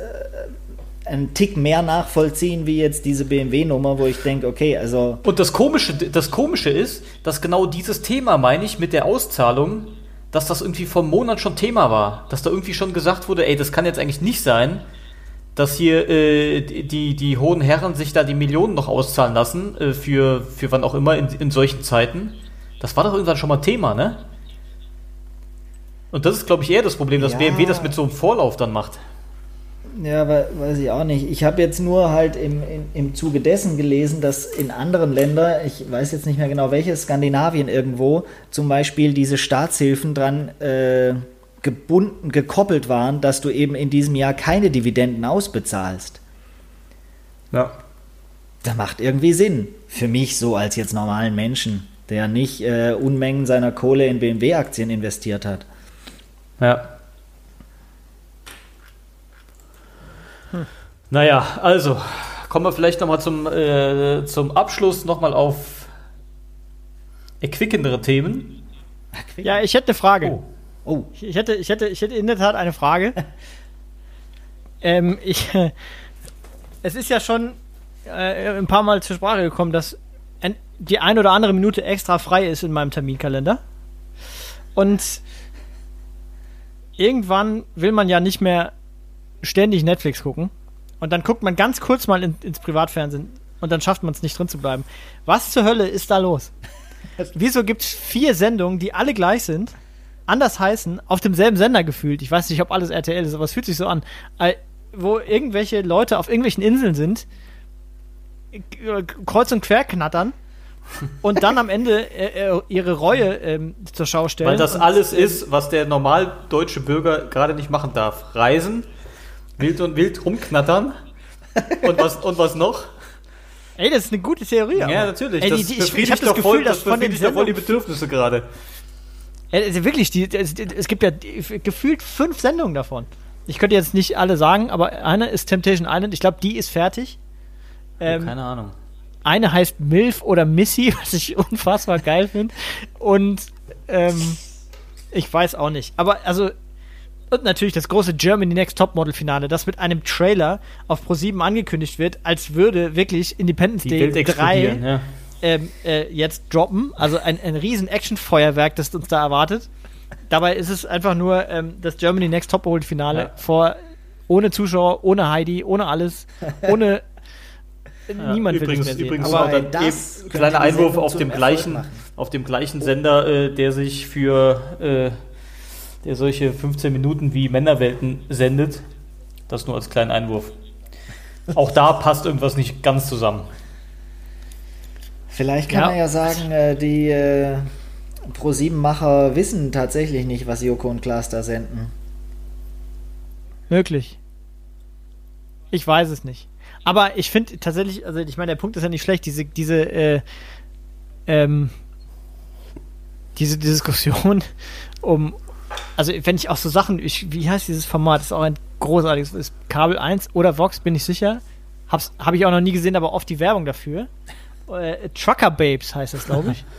einen Tick mehr nachvollziehen, wie jetzt diese BMW-Nummer, wo ich denke, okay, also Und das Komische, das Komische ist, dass genau dieses Thema, meine ich, mit der Auszahlung, dass das irgendwie vor einem Monat schon Thema war. Dass da irgendwie schon gesagt wurde, ey, das kann jetzt eigentlich nicht sein, dass hier äh, die, die hohen Herren sich da die Millionen noch auszahlen lassen, äh, für, für wann auch immer in, in solchen Zeiten. Das war doch irgendwann schon mal Thema, ne? Und das ist, glaube ich, eher das Problem, dass Ja. BMW das mit so einem Vorlauf dann macht. Ja, we- weiß ich auch nicht. Ich habe jetzt nur halt im, im, im Zuge dessen gelesen, dass in anderen Ländern, ich weiß jetzt nicht mehr genau welches, Skandinavien irgendwo, zum Beispiel diese Staatshilfen dran äh, gebunden, gekoppelt waren, dass du eben in diesem Jahr keine Dividenden ausbezahlst. Ja. Das macht irgendwie Sinn. für mich so als jetzt normalen Menschen, der nicht äh, Unmengen seiner Kohle in BMW-Aktien investiert hat. Ja. Naja, also kommen wir vielleicht nochmal zum, äh, zum Abschluss nochmal auf erquickendere Themen. Ja, ich hätte eine Frage. Oh. Oh, Ich, ich, hätte, ich, hätte, ich hätte in der Tat eine Frage. ähm, ich, äh, es ist ja schon äh, ein paar Mal zur Sprache gekommen, dass ein, die ein oder andere Minute extra frei ist in meinem Terminkalender. Und irgendwann will man ja nicht mehr ständig Netflix gucken. Und dann guckt man ganz kurz mal in, ins Privatfernsehen und dann schafft man es nicht drin zu bleiben. Was zur Hölle ist da los? Wieso gibt es vier Sendungen, die alle gleich sind, anders heißen, auf demselben Sender gefühlt? Ich weiß nicht, ob alles RTL ist, aber es fühlt sich so an, äh, wo irgendwelche Leute auf irgendwelchen Inseln sind, äh, kreuz und quer knattern und dann am Ende äh, äh, ihre Reue ähm, zur Schau stellen. Weil das und, alles äh, ist, was der normal deutsche Bürger gerade nicht machen darf. Reisen, wild und wild rumknattern. und, was, und was noch? Ey, das ist eine gute Theorie. Ja, aber. natürlich. Ey, die, das die, ich ich befriedigt habe das doch Gefühl, voll, dass das von den voll die Bedürfnisse gerade. Ey, also wirklich, die, es, gibt ja gefühlt fünf Sendungen davon. Ich könnte jetzt nicht alle sagen, aber eine ist Temptation Island. Ich glaube, die ist fertig. Ähm, Keine Ahnung. Eine heißt Milf oder Missy, was ich unfassbar geil finde. Und ähm, ich weiß auch nicht. Aber also, und natürlich das große Germany Next Topmodel Finale, das mit einem Trailer auf Pro7 angekündigt wird, als würde wirklich Independence Die Day Welt 3 explodieren, ja. ähm, äh, jetzt droppen. Also ein, ein riesen Action-Feuerwerk, das uns da erwartet. Dabei ist es einfach nur ähm, das Germany Next Topmodel Finale Ja. vor ohne Zuschauer, ohne Heidi, ohne alles, ohne niemand will übrigens, sehen. übrigens Aber dann das eben kleiner Einwurf auf dem gleichen, machen. auf dem gleichen Sender, äh, der sich für äh, der solche 15 Minuten wie Männerwelten sendet. Das nur als kleinen Einwurf. Auch da passt irgendwas nicht ganz zusammen. Vielleicht kann Ja. man ja sagen, äh, die äh, Pro-7-Macher wissen tatsächlich nicht, was Joko und Klaas da senden. Möglich. Ich weiß es nicht. Aber ich finde tatsächlich, also ich meine, der Punkt ist ja nicht schlecht, diese, diese, äh, ähm, diese Diskussion um, also wenn ich auch so Sachen, ich, wie heißt dieses Format, das ist auch ein großartiges, ist Kabel 1 oder Vox, bin ich sicher. Habe ich auch noch nie gesehen, aber oft die Werbung dafür. Äh, Trucker Babes heißt das, glaube ich.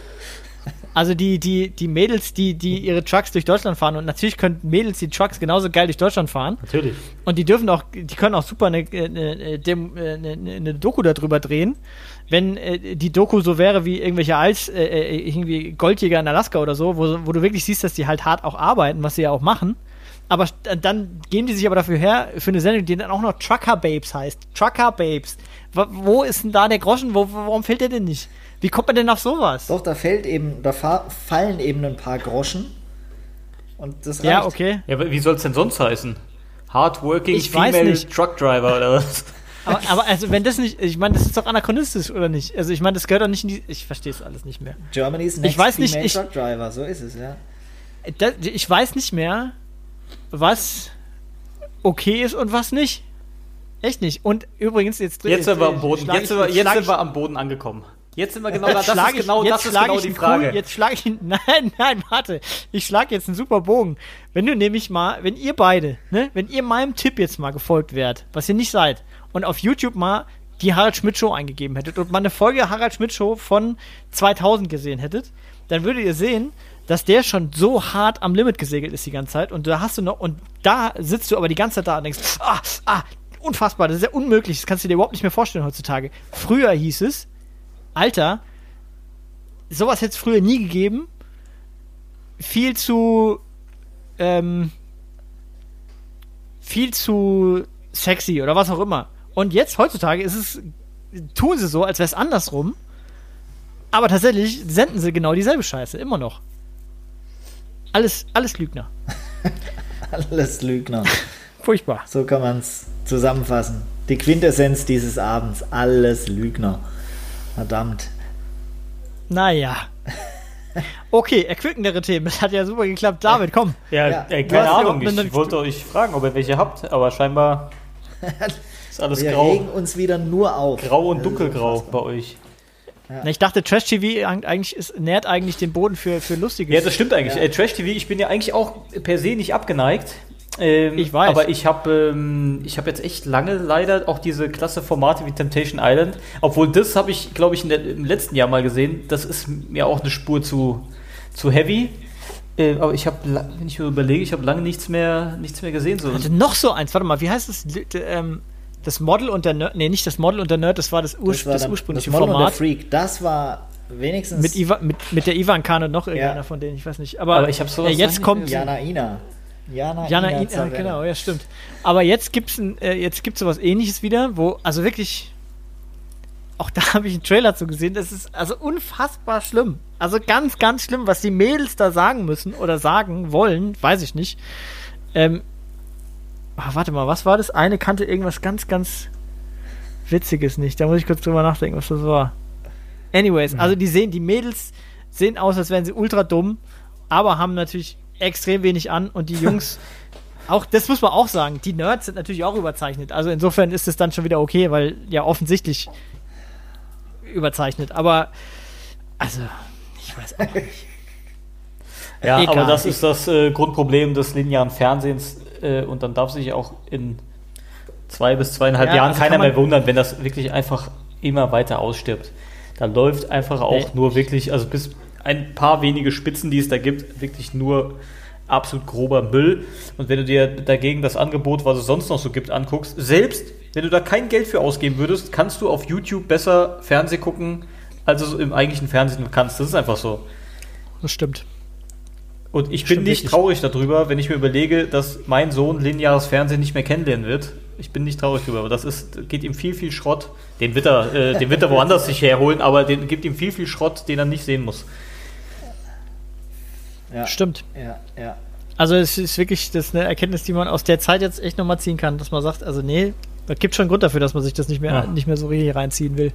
Also die, die, die Mädels, die, die ihre Trucks durch Deutschland fahren und natürlich können Mädels die Trucks genauso geil durch Deutschland fahren. Natürlich. Und die dürfen auch, die können auch super eine, eine, eine, Dem- äh, eine, eine Doku darüber drehen. Wenn äh, die Doku so wäre wie irgendwelche Als, äh, äh, irgendwie Goldjäger in Alaska oder so, wo, wo du wirklich siehst, dass die halt hart auch arbeiten, was sie ja auch machen. Aber dann geben die sich aber dafür her, für eine Sendung, die dann auch noch Trucker Babes heißt. Trucker Babes. Wo, ist denn da der Groschen? Wo, warum fällt der denn nicht? Wie kommt man denn auf sowas? Doch, da fällt eben, da fa fallen eben ein paar Groschen. Und das reicht. Ja, okay. Ja, aber wie soll es denn sonst heißen? Hardworking Ich weiß Female nicht. Truck Driver oder was? Aber, aber also wenn das nicht, ich meine, das ist doch anachronistisch, oder nicht? Also ich meine, das gehört doch nicht in die, ich verstehe es alles nicht mehr. Germany's Next weiß nicht, Female ich- Truck Driver, so ist es, ja. Da, ich weiß nicht mehr, was okay ist und was nicht. Echt nicht. Und übrigens, jetzt Jetzt sind wir am Boden. Jetzt ich- sind jetzt ich- wir am Boden angekommen. Jetzt sind wir genau da. Das ist ich- genau, jetzt das ist genau ich die Frage. Cool, jetzt schlage ich ihn. Nein, nein, warte. Ich schlage jetzt einen super Bogen. Wenn du nämlich mal, wenn ihr beide, ne, wenn ihr meinem Tipp jetzt mal gefolgt wärt, was ihr nicht seid, und auf YouTube mal die Harald Schmidt Show eingegeben hättet und mal eine Folge Harald Schmidt Show von 2000 gesehen hättet, dann würdet ihr sehen, dass der schon so hart am Limit gesegelt ist die ganze Zeit und da hast du noch und da sitzt du aber die ganze Zeit da und denkst, ah, ah, unfassbar, das ist ja unmöglich, das kannst du dir überhaupt nicht mehr vorstellen heutzutage. Früher hieß es, Alter, sowas hätte es früher nie gegeben. Viel zu ähm, viel zu sexy oder was auch immer. Und jetzt heutzutage ist es tun sie so, als wäre es andersrum. Aber tatsächlich senden sie genau dieselbe Scheiße immer noch. Alles alles Lügner. Alles Lügner. Furchtbar. So kann man es zusammenfassen. Die Quintessenz dieses Abends. Alles Lügner. Verdammt. Naja. Okay, erquickendere Themen. Das hat ja super geklappt. David, komm. Ja, Ja, ey, keine Ahnung. Ich wollte euch fragen, ob ihr welche habt, aber scheinbar ist alles Wir grau, regen uns wieder nur auf. grau und dunkelgrau bei euch. Na, Ich dachte, Trash TV eig- eigentlich ist, nährt eigentlich den Boden für, für lustiges. Ja, das stimmt eigentlich. Ja. Äh, Trash TV, ich bin ja eigentlich auch per se nicht abgeneigt. Ähm, Ich weiß. Aber ich habe ähm, ich hab jetzt echt lange leider auch diese klasse Formate wie Temptation Island. Obwohl das habe ich, glaube ich, in der, im letzten Jahr mal gesehen. Das ist mir auch eine Spur zu, zu heavy. Äh, aber ich habe, wenn ich mir überlege, ich habe lange nichts mehr, nichts mehr gesehen. So. hatte noch so eins. Warte mal, wie heißt das? Ähm, Das Model und der Nerd. Nee, nicht das Model und der Nerd, das war das, Ur Das war das dann- ursprüngliche das Model und Format. Der Freak, das war wenigstens Mit, Iva, mit, mit der Ivan Kahn und noch irgendeiner Ja. von denen, ich weiß nicht. Aber, Aber ich hab sowas äh, jetzt kommt. Jana Ina. Jana, Jana, Ina I- ja, Zarella. genau, ja, stimmt. Aber jetzt gibt's ein, äh, jetzt gibt's sowas ähnliches wieder, wo, also wirklich, auch da habe ich einen Trailer zu gesehen, das ist also unfassbar schlimm. Also ganz, ganz schlimm, was die Mädels da sagen müssen oder sagen wollen, weiß ich nicht. Ähm, ah, warte mal, was war das? Eine kannte irgendwas ganz, ganz Witziges nicht. Da muss ich kurz drüber nachdenken, was das war. Anyways, also die sehen, die Mädels sehen aus, als wären sie ultra dumm, aber haben natürlich extrem wenig an und die Jungs auch, das muss man auch sagen, die Nerds sind natürlich auch überzeichnet. Also insofern ist es dann schon wieder okay, weil ja offensichtlich überzeichnet. Aber also, ich weiß auch nicht. Ja, Egal. aber das ist das äh, Grundproblem des linearen Fernsehens äh, und dann darf sich auch in zwei bis zweieinhalb Ja, Jahren also keiner mehr wundern, wenn das wirklich einfach immer weiter ausstirbt. Da läuft einfach auch Nee. nur wirklich, also bis ein paar wenige Spitzen, die es da gibt, wirklich nur absolut grober Müll. Und wenn du dir dagegen das Angebot, was es sonst noch so gibt, anguckst, selbst wenn du da kein Geld für ausgeben würdest, kannst du auf YouTube besser Fernsehen gucken, als du im eigentlichen Fernsehen kannst. Das ist einfach so. Das stimmt. Und ich bin Stimmt nicht wirklich. traurig darüber, wenn ich mir überlege, dass mein Sohn lineares Fernsehen nicht mehr kennenlernen wird. Ich bin nicht traurig darüber, aber das ist, geht ihm viel, viel Schrott. Den wird er, äh, den wird er woanders sich herholen, aber den gibt ihm viel, viel Schrott, den er nicht sehen muss. Ja, Stimmt. ja, ja. Also es ist wirklich das ist eine Erkenntnis, die man aus der Zeit jetzt echt nochmal ziehen kann, dass man sagt, also nee, da gibt schon einen Grund dafür, dass man sich das nicht mehr, Ja. nicht mehr so richtig reinziehen will.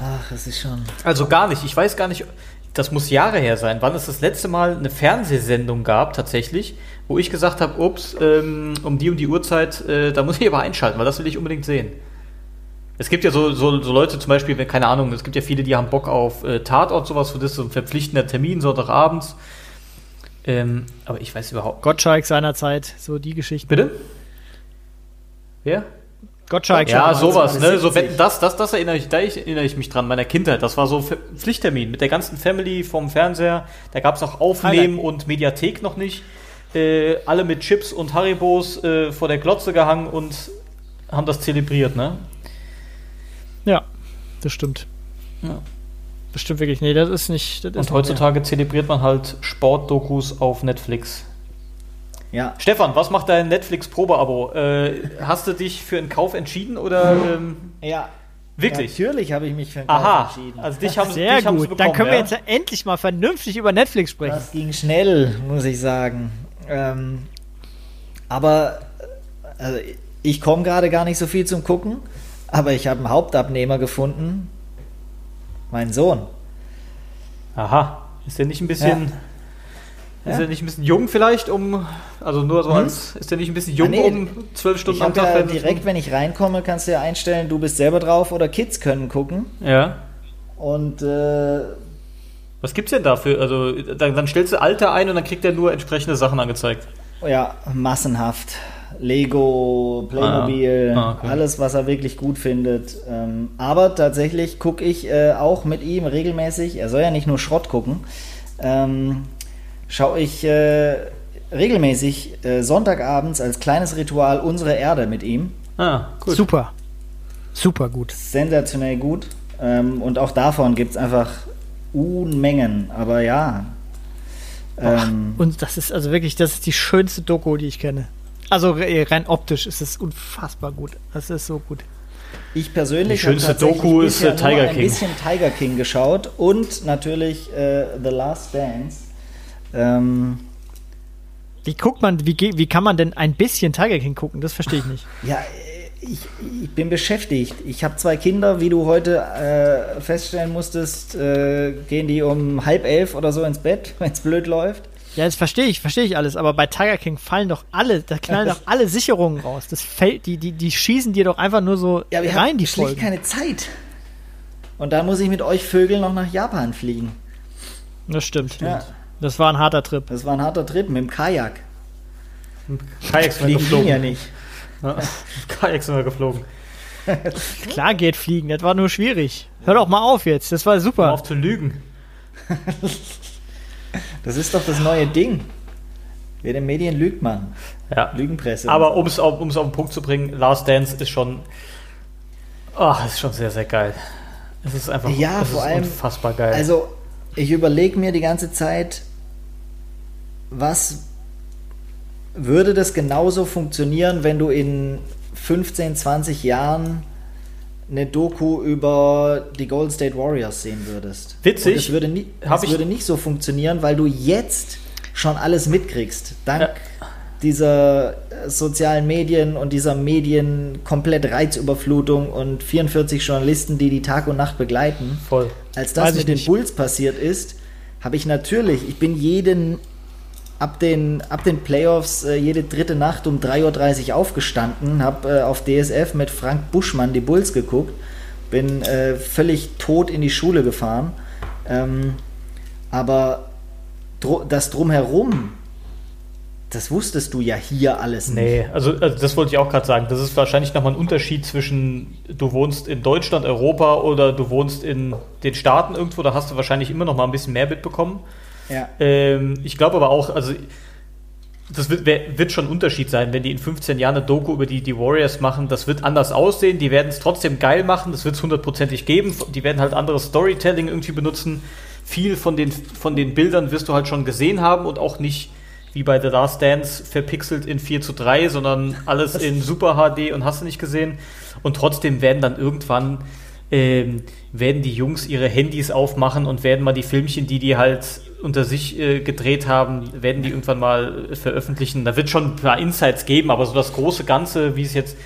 Ach, das ist schon. Also gar nicht. Ich weiß gar nicht, das muss Jahre her sein, wann es das letzte Mal eine Fernsehsendung gab, tatsächlich, wo ich gesagt habe, ups, ähm, um die und die Uhrzeit, äh, da muss ich aber einschalten, weil das will ich unbedingt sehen. Es gibt ja so, so, so Leute zum Beispiel, wenn, keine Ahnung, es gibt ja viele, die haben Bock auf äh, Tatort, sowas, für das so ein verpflichtender Termin, Sonntagabends. Ähm, aber ich weiß überhaupt. Gottschalk seinerzeit, so die Geschichten. Bitte? Wer? Gottschalk Ja, sowas, ne? So, 70. wenn, das, das, das erinnere ich, da erinnere ich mich dran, meiner Kindheit. Das war so Pflichttermin mit der ganzen Family vom Fernseher. Da gab es noch Aufnehmen und Mediathek noch nicht. Äh, alle mit Chips und Haribos äh, vor der Glotze gehangen und haben das zelebriert, ne? Ja, das stimmt. Ja. Das stimmt wirklich. Nee, das ist nicht. Das ist Und nicht heutzutage zelebriert man halt Sportdokus auf Netflix. Ja, Stefan, was macht dein Netflix-Probeabo? Äh, hast du dich für einen Kauf entschieden oder ähm, ja. wirklich? Natürlich habe ich mich für einen Kauf Aha, entschieden. also dich haben, Sehr dich gut. bekommen, Dann können ja? wir jetzt endlich mal vernünftig über Netflix sprechen. Das ging schnell, muss ich sagen. Ähm, aber äh, also ich komme gerade gar nicht so viel zum Gucken, aber ich habe einen Hauptabnehmer gefunden. Mein Sohn. Aha. Ist der nicht ein bisschen. Ist Ja. er nicht ein bisschen jung vielleicht, um. Also nur so Hm? als. Ist der nicht ein bisschen jung, Ah, nee, um zwölf Stunden am Tag ja direkt, wenn ich reinkomme, kannst du ja einstellen, du bist selber drauf oder Kids können gucken. gucken? Ja. Und äh, Was gibt's denn dafür? Also, dann, dann stellst du Alter ein und dann kriegt er nur entsprechende Sachen angezeigt. ja, massenhaft. Lego, Playmobil, Ah, okay. alles, was er wirklich gut findet. Ähm, aber tatsächlich gucke ich äh, auch mit ihm regelmäßig, er soll ja nicht nur Schrott gucken, ähm, schaue ich äh, regelmäßig äh, Sonntagabends als kleines Ritual unsere Erde mit ihm. Ah, gut. Super. Super gut. Sensationell gut. Ähm, und auch davon gibt es einfach Unmengen. Aber ja. Ähm, Und das ist also wirklich, das ist die schönste Doku, die ich kenne. Also re- rein optisch ist es unfassbar gut. Das ist so gut. Ich persönlich habe tatsächlich Doku ist, äh, Tiger nur ein King. bisschen Tiger King geschaut und natürlich äh, The Last Dance. Ähm, Wie guckt man, wie, wie kann man denn ein bisschen Tiger King gucken? Das verstehe ich nicht. ja, äh, ich, ich bin beschäftigt. Ich habe zwei Kinder, wie du heute äh, feststellen musstest, äh, gehen die um halb elf oder so ins Bett, wenn es blöd läuft. Ja, das verstehe ich, verstehe ich alles, aber bei Tiger King fallen doch alle, da knallen doch alle Sicherungen raus. Das fällt, die, die, die schießen dir doch einfach nur so Ja, wir rein, haben die schlicht Folgen. keine Zeit. Und dann muss ich mit euch Vögeln noch nach Japan fliegen. Das stimmt. Ja. Das war ein harter Trip. Das war ein harter Trip mit dem Kajak. Kajaks sind wir geflogen. ja nicht. Ja. Kajaks sind wir geflogen. Klar geht fliegen, das war nur schwierig. Hör doch mal auf jetzt, das war Hör super. auf zu lügen. Das ist doch das neue Ding. Wer den Medien lügt, man. Ja. Lügenpresse. Aber um es auf, um's auf den Punkt zu bringen, Last Dance ist schon. Ach, ist schon sehr, sehr geil. Es ist einfach Ja, es vor allem- unfassbar geil. Also, ich überlege mir die ganze Zeit, was würde das genauso funktionieren, wenn du in 15, 20 Jahren eine Doku über die Golden State Warriors sehen würdest. Witzig. Und es würde, nie, es ich- würde nicht so funktionieren, weil du jetzt schon alles mitkriegst. Dank Ja. dieser äh, sozialen Medien und dieser Medien komplett Reizüberflutung und 44 Journalisten, die die Tag und Nacht begleiten. Voll. Als das Weiß mit den. Bulls passiert ist, habe ich natürlich, ich bin jeden ab den, ab den Playoffs äh, jede dritte Nacht um 3.30 Uhr aufgestanden, habe äh, auf DSF mit Frank Buschmann die Bulls geguckt, bin äh, völlig tot in die Schule gefahren. Ähm, aber dro das drumherum, das wusstest du ja hier alles nicht. Nee, also, also das wollte ich auch gerade sagen. Das ist wahrscheinlich nochmal ein Unterschied zwischen du wohnst in Deutschland, Europa oder du wohnst in den Staaten irgendwo. Da hast du wahrscheinlich immer noch mal ein bisschen mehr mitbekommen. Ja. Ähm, ich glaube aber auch, also das wird, wird schon ein Unterschied sein, wenn die in 15 Jahren eine Doku über die, die Warriors machen. Das wird anders aussehen. Die werden es trotzdem geil machen. Das wird es hundertprozentig geben. Die werden halt anderes Storytelling irgendwie benutzen. Viel von den, von den Bildern wirst du halt schon gesehen haben und auch nicht wie bei The Last Dance verpixelt in 4 zu 3, sondern alles in Super HD und hast du nicht gesehen. Und trotzdem werden dann irgendwann ähm, werden die Jungs ihre Handys aufmachen und werden mal die Filmchen, die die halt unter sich äh, gedreht haben, werden die irgendwann mal äh, veröffentlichen. Da wird schon ein paar Insights geben, aber so das große Ganze, wie es jetzt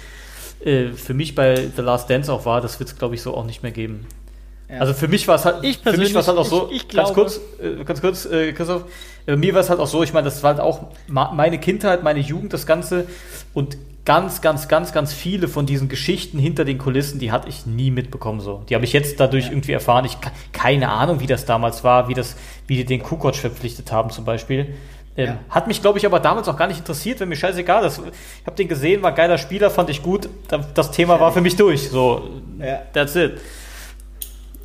äh, für mich bei The Last Dance auch war, das wird es, glaube ich, so auch nicht mehr geben. Ja. Also für mich war es halt, Ich für mich war es halt auch so, ich- ich ganz glaube- kurz, äh, ganz kurz, äh, Christoph, äh, mir war es halt auch so, ich meine, das war halt auch meine Kindheit, meine Jugend, das Ganze und ganz, ganz, ganz, ganz viele von diesen Geschichten hinter den Kulissen, die hatte ich nie mitbekommen so. Die habe ich jetzt dadurch irgendwie erfahren. Ich ke- keine Ahnung, wie das damals war, wie das, wie die den Kukoc verpflichtet haben zum Beispiel. Ähm, Ja. Hat mich, glaube ich, aber damals auch gar nicht interessiert, wenn mir scheißegal. Das, ich habe den gesehen, war geiler Spieler, fand ich gut. Da- Das Thema war für mich durch. So, Ja. that's it.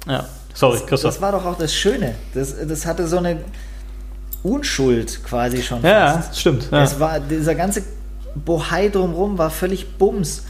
Ja, sorry, Christoph. Das war doch auch das Schöne. Das, das hatte so eine Unschuld quasi schon. Ja, fast. stimmt. Ja. Es war, dieser ganze Bohai drumrum war völlig Bums.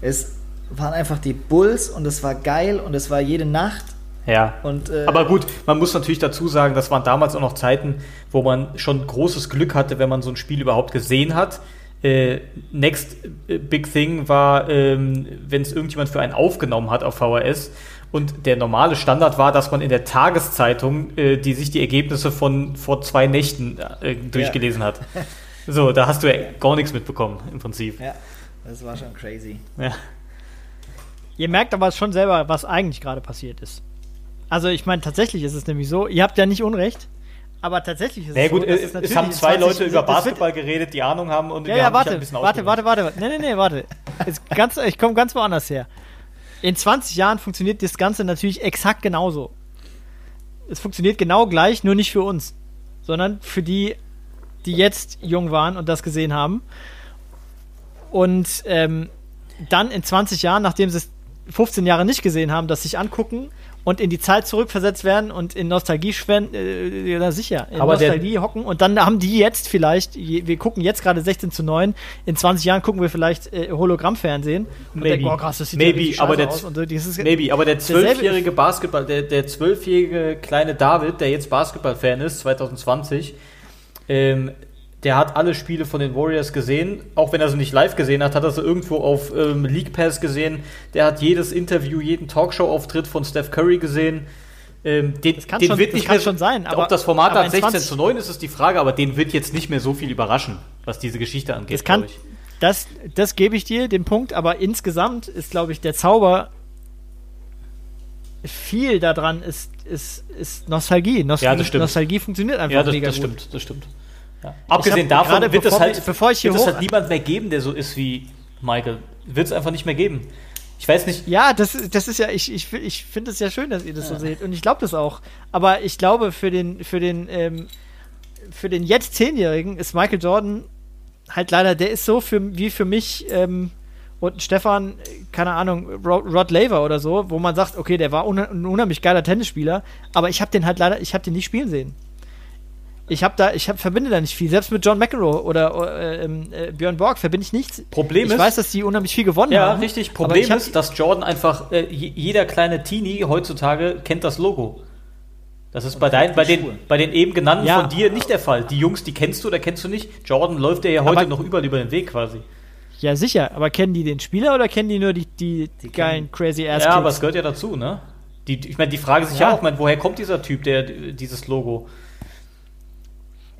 Es waren einfach die Bulls und es war geil und es war jede Nacht. ja. Und, äh, Aber gut, man muss natürlich dazu sagen, das waren damals auch noch Zeiten, wo man schon großes Glück hatte, wenn man so ein Spiel überhaupt gesehen hat. Äh, next äh, Big Thing war, ähm, wenn es irgendjemand für einen aufgenommen hat auf VHS. Und der normale Standard war, dass man in der Tageszeitung äh, die sich die Ergebnisse von vor zwei Nächten äh, durchgelesen hat. So, da hast du ja gar nichts mitbekommen im Prinzip. Ja, das war schon crazy. Ja. Ihr merkt aber schon selber, was eigentlich gerade passiert ist. Also ich meine, tatsächlich ist es nämlich so, ihr habt ja nicht Unrecht, aber tatsächlich ist Na ja, es gut, so, dass es, natürlich haben zwei 20 Leute über Basketball geredet, die Ahnung haben und Ja, wir ja, haben dich warte, ein bisschen warte, ausgenutzt. warte, warte. Nee, nee, nee, warte. Ganz, ich komme ganz woanders her. In 20 Jahren funktioniert das Ganze natürlich exakt genauso. Es funktioniert genau gleich, nur nicht für uns, sondern für die, die jetzt jung waren und das gesehen haben. Und ähm, dann in 20 Jahren, nachdem sie es 15 Jahre nicht gesehen haben, das sich angucken und in die Zeit zurückversetzt werden und in Nostalgie schwen, äh, ja, sicher, in Aber Nostalgie hocken und dann haben die jetzt vielleicht, wir gucken jetzt gerade 16 zu 9, in 20 Jahren gucken wir vielleicht äh, Hologrammfernsehen und Maybe. denken, oh krass, das sieht Maybe, ja aber der- aus. Und dieses, Maybe, aber der zwölfjährige Basketball, der, der zwölfjährige kleine David, der jetzt Basketball-Fan ist, 2020, ähm, der hat alle Spiele von den Warriors gesehen, auch wenn er sie nicht live gesehen hat, hat er sie irgendwo auf ähm, League Pass gesehen. Der hat jedes Interview, jeden Talkshow-Auftritt von Steph Curry gesehen. Ähm, den, kann den schon- wird das nicht kann mehr, schon sein, aber- ob das Format in 16 20 zu 9 ist, ist die Frage, aber den wird jetzt nicht mehr so viel überraschen, was diese Geschichte angeht. Das kann, ich. das, das gebe ich dir, den Punkt, aber insgesamt ist, glaube ich, der Zauber viel daran ist, ist, ist Nostalgie. Nost Ja, das stimmt. Nostalgie funktioniert einfach Ja, das, mega das gut. stimmt, das stimmt. Ja. Abgesehen hab davon wird es halt, bevor ich hier wird es halt niemand mehr geben, der so ist wie Michael. Wird es einfach nicht mehr geben. Ich weiß nicht, Ja, das, das ist ja, ich, ich, ich finde es ja schön, dass ihr das so seht. Und ich glaube das auch. Aber ich glaube, für den, für den, ähm, für den jetzt Zehnjährigen ist Michael Jordan halt leider, der ist so für, wie für mich ähm, und Stefan, keine Ahnung, Rod, Rod Laver oder so, wo man sagt, okay, der war unha- ein unheimlich geiler Tennisspieler, aber ich habe den halt leider, ich habe den nicht spielen sehen. Ich habe da, ich hab, verbinde da nicht viel. Selbst mit John McEnroe oder äh, ähm, äh, Björn Borg verbinde ich nichts. Problem ich ist- weiß, dass die unheimlich viel gewonnen Ja, haben. richtig. aber Problem hab- ist, dass Jordan einfach, äh, je- jeder kleine Teenie heutzutage kennt das Logo. Das ist bei, dein, bei, den, bei den eben genannten Ja. von dir nicht der Fall. Die Jungs, die kennst du oder kennst du nicht. Jordan läuft dir ja heute Aber- noch überall über den Weg quasi. Ja, sicher. Aber kennen die den Spieler oder kennen die nur die, die, geilen crazy ass Ja, aber es gehört ja dazu, ne? Die, die- ich meine, die Frage sich ja, Ja. auch, mein, woher kommt dieser Typ, der dieses Logo?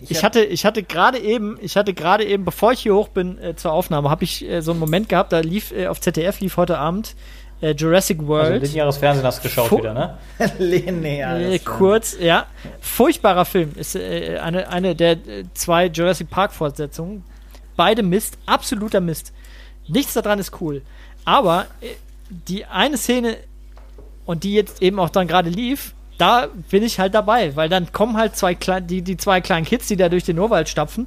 Ich hatte, ich hatte gerade eben, ich hatte gerade eben, bevor ich hier hoch bin äh, zur Aufnahme, habe ich äh, so einen Moment gehabt, da lief äh, auf ZDF lief heute Abend äh, Jurassic Also World. lineares Fernsehen hast du geschaut Fu- wieder, ne? Linear. äh, kurz, ja. Furchtbarer Film. Ist äh, eine, eine der äh, zwei Jurassic Park Fortsetzungen. Beide Mist, absoluter Mist. Nichts daran ist cool. Aber äh, die eine Szene, und die jetzt eben auch dann gerade lief, da bin ich halt dabei, weil dann kommen halt zwei die, die zwei kleinen Kids, die da durch den Urwald stapfen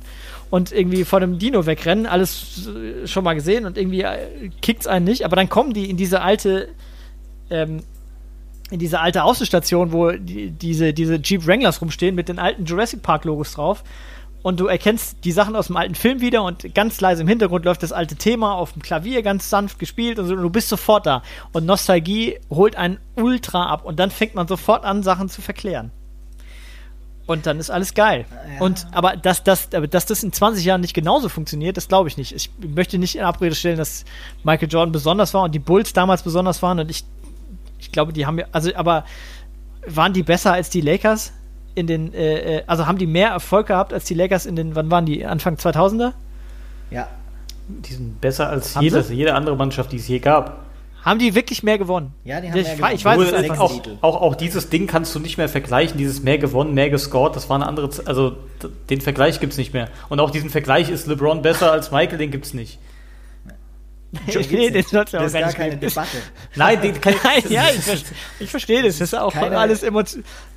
und irgendwie vor dem Dino wegrennen, alles äh, schon mal gesehen und irgendwie äh, kickt's einen nicht, aber dann kommen die in diese alte, ähm, in diese alte Außenstation, wo die, diese, diese Jeep Wranglers rumstehen mit den alten Jurassic Park Logos drauf. Und du erkennst die Sachen aus dem alten Film wieder und ganz leise im Hintergrund läuft das alte Thema auf dem Klavier, ganz sanft gespielt und so. Und du bist sofort da. Und Nostalgie holt einen ultra ab. Und dann fängt man sofort an, Sachen zu verklären. Und dann ist alles geil. Und aber dass, dass, aber dass das in 20 Jahren nicht genauso funktioniert, das glaube ich nicht. Ich möchte nicht in Abrede stellen, dass Michael Jordan besonders war und die Bulls damals besonders waren. Und ich, ich glaube, die haben ja, also aber waren die besser als die Lakers in den, äh, äh, also haben die mehr Erfolg gehabt als die Lakers in den, wann waren die? Anfang 2000er? Ja. Die sind besser als Haben jede, sie? jede andere Mannschaft, die es je gab. Haben die wirklich mehr gewonnen? Ja, die haben ich, mehr fra- ich gewonnen. weiß es einfach auch, nicht. auch, auch dieses Ding kannst du nicht mehr vergleichen, dieses mehr gewonnen, mehr gescored, das war eine andere, Z- also den Vergleich gibt es nicht mehr. Und auch diesen Vergleich ist LeBron besser als Michael, den gibt es nicht. den soll's ja auch das ist gar keine geben. Debatte. Nein, den kann Nein, ja, ich, ver- ich verstehe das. Das ist auch Keine- alles emo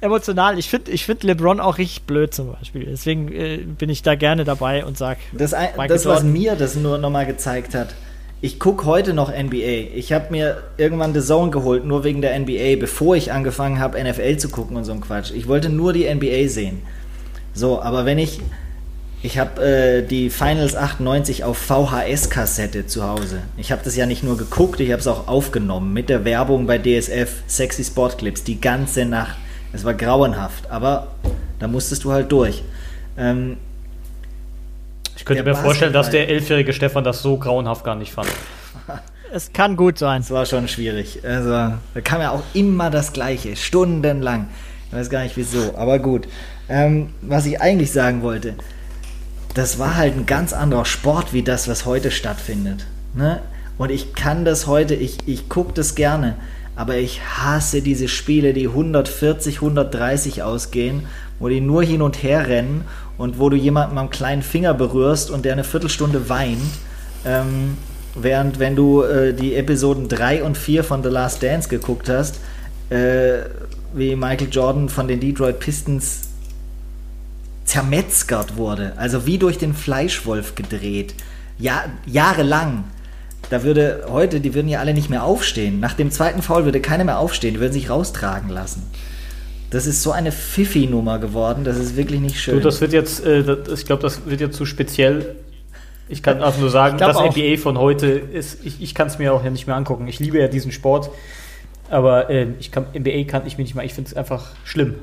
emotional. Ich finde ich find LeBron auch richtig blöd zum Beispiel. Deswegen äh, bin ich da gerne dabei und sag, Das, ein, das was mir das nur nochmal gezeigt hat, ich gucke heute noch NBA. Ich habe mir irgendwann The Zone geholt, nur wegen der NBA, bevor ich angefangen habe, NFL zu gucken und so ein Quatsch. Ich wollte nur die NBA sehen. So, aber wenn ich. Ich habe äh, die Finals 98 auf VHS-Kassette zu Hause. Ich habe das ja nicht nur geguckt, ich habe es auch aufgenommen mit der Werbung bei DSF, Sexy Sport Clips, die ganze Nacht. Es war grauenhaft, aber da musstest du halt durch. Ähm, Ich könnte mir vorstellen, dass der elfjährige Stefan das so grauenhaft gar nicht fand. es kann gut sein. Es war schon schwierig. Also, da kam ja auch immer das Gleiche, stundenlang. Ich weiß gar nicht wieso, aber gut. Ähm, was ich eigentlich sagen wollte, das war halt ein ganz anderer Sport wie das, was heute stattfindet. Ne? Und ich kann das heute, ich, ich gucke das gerne, aber ich hasse diese Spiele, die 140, 130 ausgehen, wo die nur hin und her rennen und wo du jemanden am kleinen Finger berührst und der eine Viertelstunde weint. Ähm, während wenn du äh, die Episoden 3 und 4 von The Last Dance geguckt hast, äh, wie Michael Jordan von den Detroit Pistons zermetzgert wurde, also wie durch den Fleischwolf gedreht, ja, jahrelang. Da würde heute, die würden ja alle nicht mehr aufstehen. Nach dem zweiten Foul würde keiner mehr aufstehen, die würden sich raustragen lassen. Das ist so eine Pfiffi-Nummer geworden, das ist wirklich nicht schön. Du, das wird jetzt, äh, das, ich glaube, das wird jetzt zu speziell. Ich kann einfach nur sagen, das auch. NBA von heute ist, ich, ich kann es mir auch ja nicht mehr angucken. Ich liebe ja diesen Sport, aber äh, ich kann, NBA kann ich mir nicht mehr, ich finde es einfach schlimm.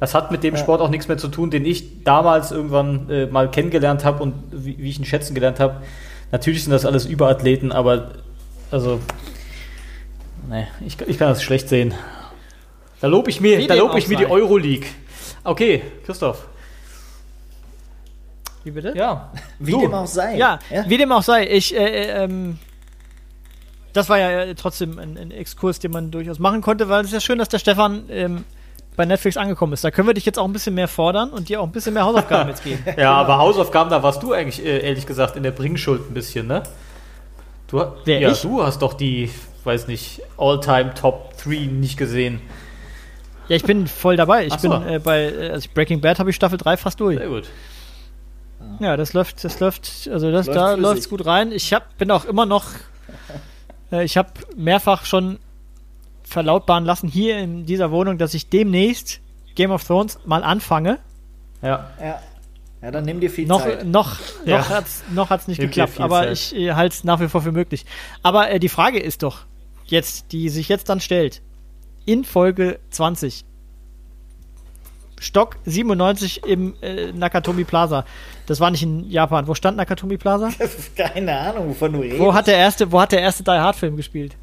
Das hat mit dem Sport auch nichts mehr zu tun, den ich damals irgendwann äh, mal kennengelernt habe und wie, wie ich ihn schätzen gelernt habe. Natürlich sind das alles Überathleten, aber also, nee, ich, ich kann das schlecht sehen. Da lobe ich mir, Wie da lobe ich mir die. Euroleague. Okay, Christoph. Wie bitte? Ja. wie du. dem auch sei. Ja, wie dem auch sei. Ich, äh, äh, ähm, das war ja äh, trotzdem ein, ein Exkurs, den man durchaus machen konnte, weil es ist ja schön, dass der Stefan ähm, bei Netflix angekommen ist. Da können wir dich jetzt auch ein bisschen mehr fordern und dir auch ein bisschen mehr Hausaufgaben jetzt geben. Ja, aber Hausaufgaben, da warst du eigentlich, äh, ehrlich gesagt, in der Bringschuld ein bisschen, ne? Du, Wer, ja, ich? du hast doch die, weiß nicht, All-Time Top 3 nicht gesehen. Ja, ich bin voll dabei. Ich so. bin äh, bei äh, also Breaking Bad habe ich Staffel 3 fast durch. Sehr gut. Ja, das läuft, das läuft, also das, Läuft da flüssig. läuft's gut rein. Ich hab, bin auch immer noch, äh, ich habe mehrfach schon verlautbaren lassen hier in dieser Wohnung, dass ich demnächst Game of Thrones mal anfange. Ja. Ja. Ja, dann nimm dir viel Noch, Zeit. noch, Ja. noch hat's, noch hat's nicht Nimm geklappt, aber Zeit. ich äh, halte es nach wie vor für möglich. Aber äh, die Frage ist doch jetzt, die sich jetzt dann stellt, in Folge 20, Stock 97 im äh, Nakatomi Plaza. Das war nicht in Japan. Wo stand Nakatomi Plaza? Keine Ahnung, wovon du redest. Wo hat der erste, wo hat der erste Die Hard Film gespielt?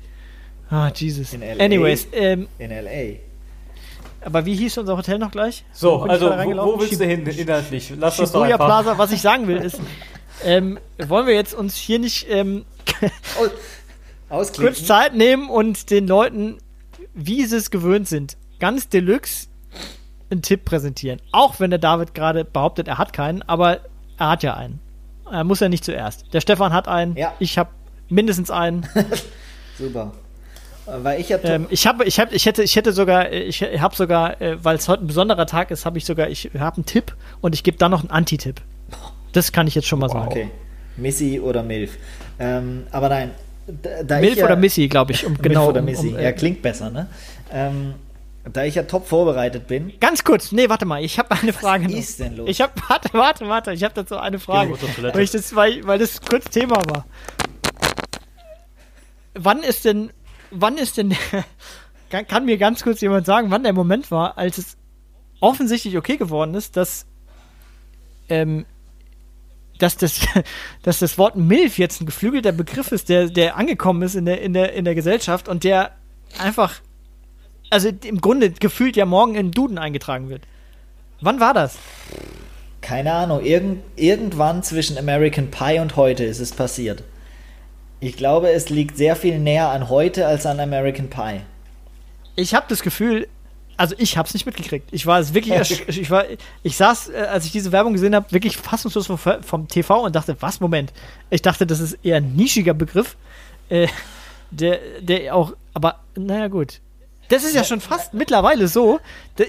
Ah, Jesus. In LA. Anyways, ähm, In L.A. aber wie hieß unser Hotel noch gleich? So, also wo, reingelaufen? wo willst du hin inhaltlich? Lass das doch einfach. Plaza, was ich sagen will, ist, ähm, wollen wir jetzt uns hier nicht ähm, Ausklicken. kurz Zeit nehmen und den Leuten, wie sie es gewöhnt sind, ganz deluxe einen Tipp präsentieren. Auch wenn der David gerade behauptet, er hat keinen, aber er hat ja einen. Er muss ja nicht zuerst. Der Stefan hat einen, Ja. ich habe mindestens einen. Super. Weil ich ja ähm, ich habe, ich habe, ich hätte, ich hätte sogar, ich habe sogar, äh, weil es heute ein besonderer Tag ist, habe ich sogar, ich habe einen Tipp und ich gebe dann noch einen Anti-Tipp. Das kann ich jetzt schon mal sagen. Okay. Missy oder Milf. Ähm, aber nein. Da, da Milf ich ja, oder Missy, glaube ich, um Milf genau. oder um, Missy. um, äh, ja, klingt besser, ne? Ähm, da ich ja top vorbereitet bin. Ganz kurz, nee, warte mal, ich habe eine Frage noch. ist denn los? Ich habe, warte, warte, warte, ich habe dazu eine Frage, weil, ich das, weil, weil das kurz Thema war. Wann ist denn, wann ist denn, kann, kann mir ganz kurz jemand sagen, wann der Moment war, als es offensichtlich okay geworden ist, dass, ähm, dass das, dass das Wort Milf jetzt ein geflügelter Begriff ist, der, der angekommen ist in der, in der, in der Gesellschaft und der einfach, also im Grunde gefühlt ja morgen in den Duden eingetragen wird. Wann war das? Keine Ahnung, irgend, irgendwann zwischen American Pie und heute ist es passiert. Ich glaube, es liegt sehr viel näher an heute als an American Pie. Ich habe das Gefühl, also ich habe es nicht mitgekriegt. Ich war es wirklich, ich war, ich saß, äh, als ich diese Werbung gesehen habe, wirklich fassungslos vom, vom TV und dachte, was Moment? Ich dachte, das ist eher ein nischiger Begriff, äh, der, der auch, aber naja gut. Das ist ja schon fast mittlerweile so. Da,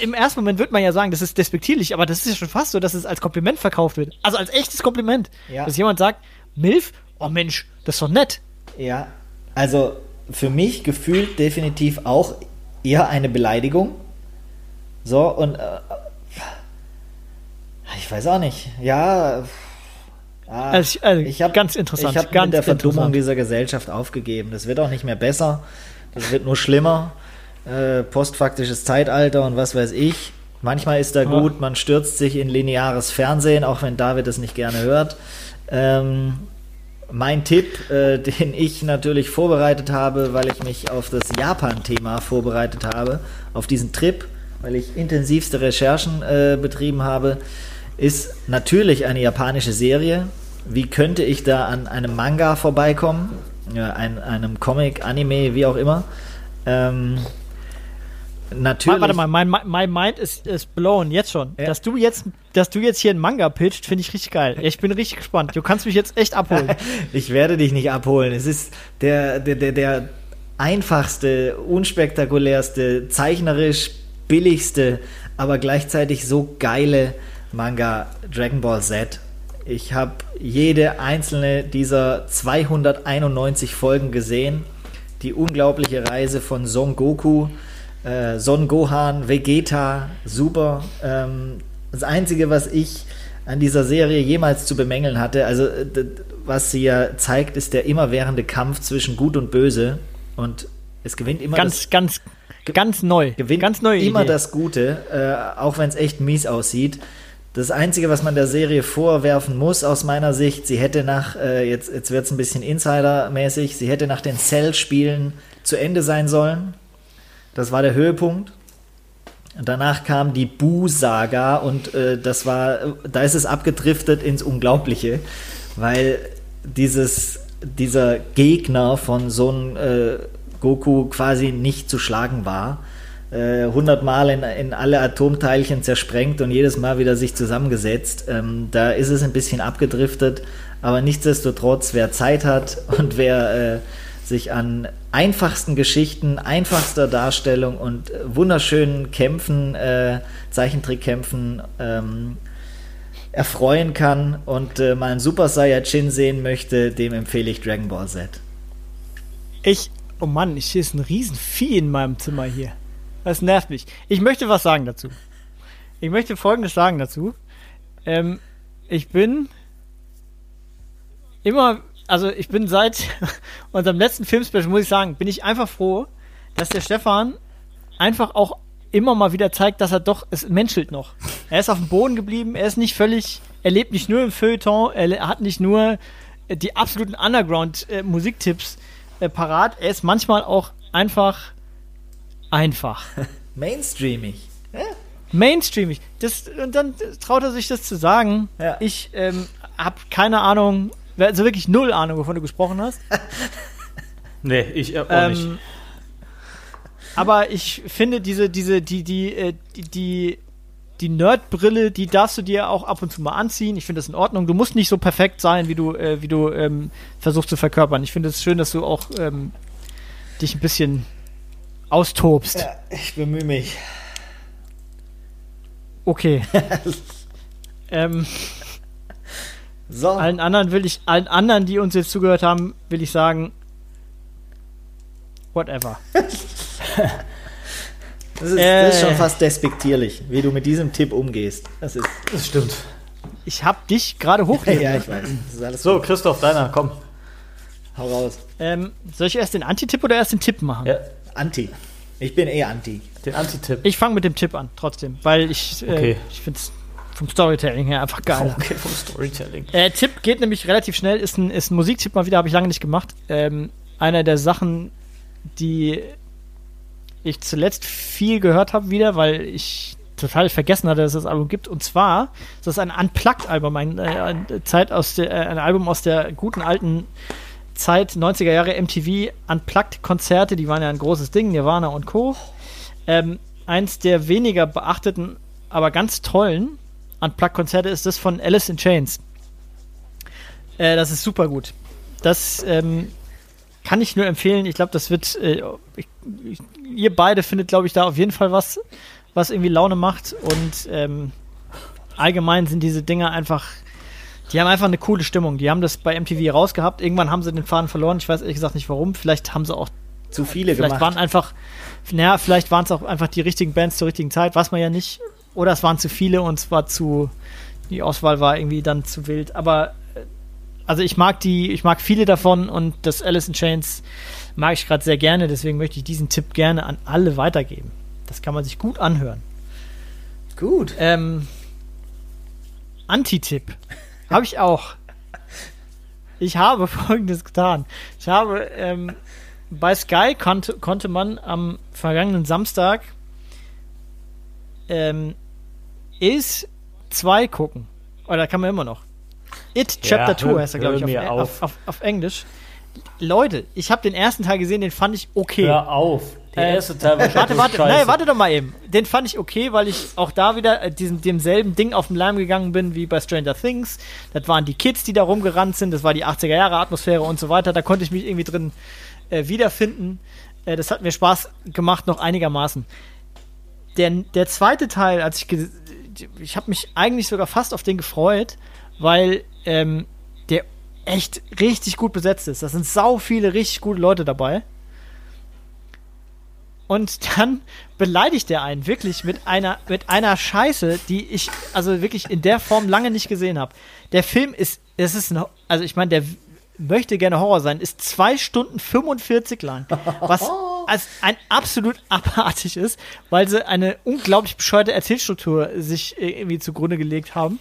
Im ersten Moment wird man ja sagen, das ist despektierlich, aber das ist ja schon fast so, dass es als Kompliment verkauft wird. Also als echtes Kompliment. Ja. Dass jemand sagt, Milf, oh Mensch, das ist doch nett. Ja, also für mich gefühlt definitiv auch eher eine Beleidigung. So, und äh, ich weiß auch nicht. Ja. ah, Also ich- also ich habe ganz interessant, Ich habe ganz mit der Verdummung dieser Gesellschaft aufgegeben. Das wird auch nicht mehr besser. Das wird nur schlimmer. Äh, postfaktisches Zeitalter und was weiß ich. Manchmal ist da gut, man stürzt sich in lineares Fernsehen, auch wenn David es nicht gerne hört. Ähm, mein Tipp, äh, den ich natürlich vorbereitet habe, weil ich mich auf das Japan-Thema vorbereitet habe, auf diesen Trip, weil ich intensivste Recherchen äh, betrieben habe, ist natürlich eine japanische Serie. Wie könnte ich da an einem Manga vorbeikommen? Ja, ein, einem Comic, Anime, wie auch immer. Ähm, natürlich. Warte mal, mein, mein Mind ist, ist blown, jetzt schon. Ja. Dass, du jetzt, dass du jetzt hier einen Manga pitcht, finde ich richtig geil. Ich bin richtig gespannt. Du kannst mich jetzt echt abholen. Ich werde dich nicht abholen. Es ist der, der, der, der einfachste, unspektakulärste, zeichnerisch billigste, aber gleichzeitig so geile Manga Dragon Ball Z. Ich habe jede einzelne dieser 291 Folgen gesehen. Die unglaubliche Reise von Son Goku, äh, Son Gohan, Vegeta, super. Ähm, das Einzige, was ich an dieser Serie jemals zu bemängeln hatte, also äh, was sie ja zeigt, ist der immerwährende Kampf zwischen Gut und Böse und es gewinnt immer das Ganz, ganz, ganz neu. gewinnt ganz neue immer Idee. das Gute, äh, auch wenn es echt mies aussieht. Das Einzige, was man der Serie vorwerfen muss, aus meiner Sicht, sie hätte nach, äh, jetzt, jetzt wird es ein bisschen Insider-mäßig, sie hätte nach den Cell-Spielen zu Ende sein sollen. Das war der Höhepunkt. Danach kam die Bu-Saga und äh, das war, da ist es abgedriftet ins Unglaubliche, weil dieses, dieser Gegner von so einem äh, Goku quasi nicht zu schlagen war. äh, hundertmal in, in alle Atomteilchen zersprengt und jedes Mal wieder sich zusammengesetzt. Ähm, da ist es ein bisschen abgedriftet, aber nichtsdestotrotz, wer Zeit hat und wer äh, sich an einfachsten Geschichten, einfachster Darstellung und äh, wunderschönen Kämpfen, äh, Zeichentrickkämpfen ähm, erfreuen kann und äh, mal einen Super Saiyajin sehen möchte, dem empfehle ich Dragon Ball Z. Ich, oh Mann, ich hier ist ein Riesenvieh in meinem Zimmer hier. Das nervt mich. Ich möchte was sagen dazu. Ich möchte Folgendes sagen dazu. Ähm, ich bin immer, also ich bin seit unserem letzten Filmspecial, muss ich sagen, bin ich einfach froh, dass der Stefan einfach auch immer mal wieder zeigt, dass er doch, es menschelt noch. Er ist auf dem Boden geblieben, er ist nicht völlig, er lebt nicht nur im Feuilleton, er hat nicht nur äh, die absoluten Underground-Musiktipps äh, parat, er ist manchmal auch einfach einfach. Mainstreamig. Ja. Mainstreamig. Das, und dann traut er sich das zu sagen. Ja. Ich ähm, habe keine Ahnung, also wirklich null Ahnung, wovon du gesprochen hast. nee, ich äh, auch ähm, nicht. Aber ich finde diese, diese, die, die, äh, die, die, die Nerdbrille, die darfst du dir auch ab und zu mal anziehen. Ich finde das in Ordnung. Du musst nicht so perfekt sein, wie du, äh, wie du ähm, versuchst zu verkörpern. Ich finde es schön, dass du auch ähm, dich ein bisschen austobst. Ja, ich bemühe mich. Okay. ähm, so. Allen anderen will ich, allen anderen, die uns jetzt zugehört haben, will ich sagen, whatever. Das ist, äh, das ist, schon fast despektierlich, wie du mit diesem Tipp umgehst. Das, ist das stimmt. Ich hab dich gerade hochgehoben. ja, ich weiß. so, gut. Christoph, deiner, komm. Hau raus. Ähm, soll ich erst den Anti-Tipp oder erst den Tipp machen? Ja. Anti. Ich bin eh Anti. Den Anti-Tipp. Ich fange mit dem Tipp an, trotzdem, weil ich, äh, okay. ich finde es vom Storytelling her einfach geil. Okay, vom Storytelling. Äh, Tipp geht nämlich relativ schnell, ist ein, ist ein Musiktipp mal wieder, habe ich lange nicht gemacht. Ähm, einer der Sachen, die ich zuletzt viel gehört habe wieder, weil ich total vergessen hatte, dass es das Album gibt. Und zwar ist das ein Unplugged-Album, ein, äh, ein, Zeit aus der, äh, ein Album aus der guten alten Zeit, 90er Jahre MTV Unplugged-Konzerte, die waren ja ein großes Ding, Nirvana und Co. Ähm, eins der weniger beachteten, aber ganz tollen Unplugged-Konzerte ist das von Alice in Chains. Äh, das ist super gut. Das ähm, kann ich nur empfehlen. Ich glaube, das wird. Äh, ich, ich, ihr beide findet, glaube ich, da auf jeden Fall was, was irgendwie Laune macht. Und ähm, allgemein sind diese Dinger einfach. Die haben einfach eine coole Stimmung. Die haben das bei MTV rausgehabt. Irgendwann haben sie den Faden verloren. Ich weiß ehrlich gesagt nicht warum. Vielleicht haben sie auch zu viele vielleicht gemacht. waren einfach, naja, vielleicht waren es auch einfach die richtigen Bands zur richtigen Zeit, weiß man ja nicht. Oder es waren zu viele und es war zu, die Auswahl war irgendwie dann zu wild. Aber also ich mag die, ich mag viele davon und das Alice in Chains mag ich gerade sehr gerne, deswegen möchte ich diesen Tipp gerne an alle weitergeben. Das kann man sich gut anhören. Gut. Ähm, Anti-Tipp habe ich auch. Ich habe folgendes getan. Ich habe ähm, bei Sky konnte, konnte man am vergangenen Samstag ähm, Is 2 gucken. Oder kann man immer noch. It Chapter Ja, 2 hör- heißt er, glaube ich, hör auf, auf, auf, auf Englisch. Leute, ich habe den ersten Teil gesehen, den fand ich okay. Hör auf. Der Äh, erste Teil war Warte, warte, scheiße. nein, warte doch mal eben. Den fand ich okay, weil ich auch da wieder äh, diesem, demselben Ding auf den Leim gegangen bin wie bei Stranger Things. Das waren die Kids, die da rumgerannt sind, das war die 80er Jahre Atmosphäre und so weiter. Da konnte ich mich irgendwie drin äh, wiederfinden. Äh, das hat mir Spaß gemacht, noch einigermaßen. Der, der zweite Teil, als ich ich habe mich eigentlich sogar fast auf den gefreut, weil ähm, der echt richtig gut besetzt ist. Da sind sau viele richtig gute Leute dabei. Und dann beleidigt er einen wirklich mit einer, mit einer Scheiße, die ich also wirklich in der Form lange nicht gesehen habe. Der Film ist, es ist ein, also ich meine, der möchte gerne Horror sein, ist zwei Stunden 45 lang, was als ein absolut abartig ist, weil sie eine unglaublich bescheuerte Erzählstruktur sich irgendwie zugrunde gelegt haben.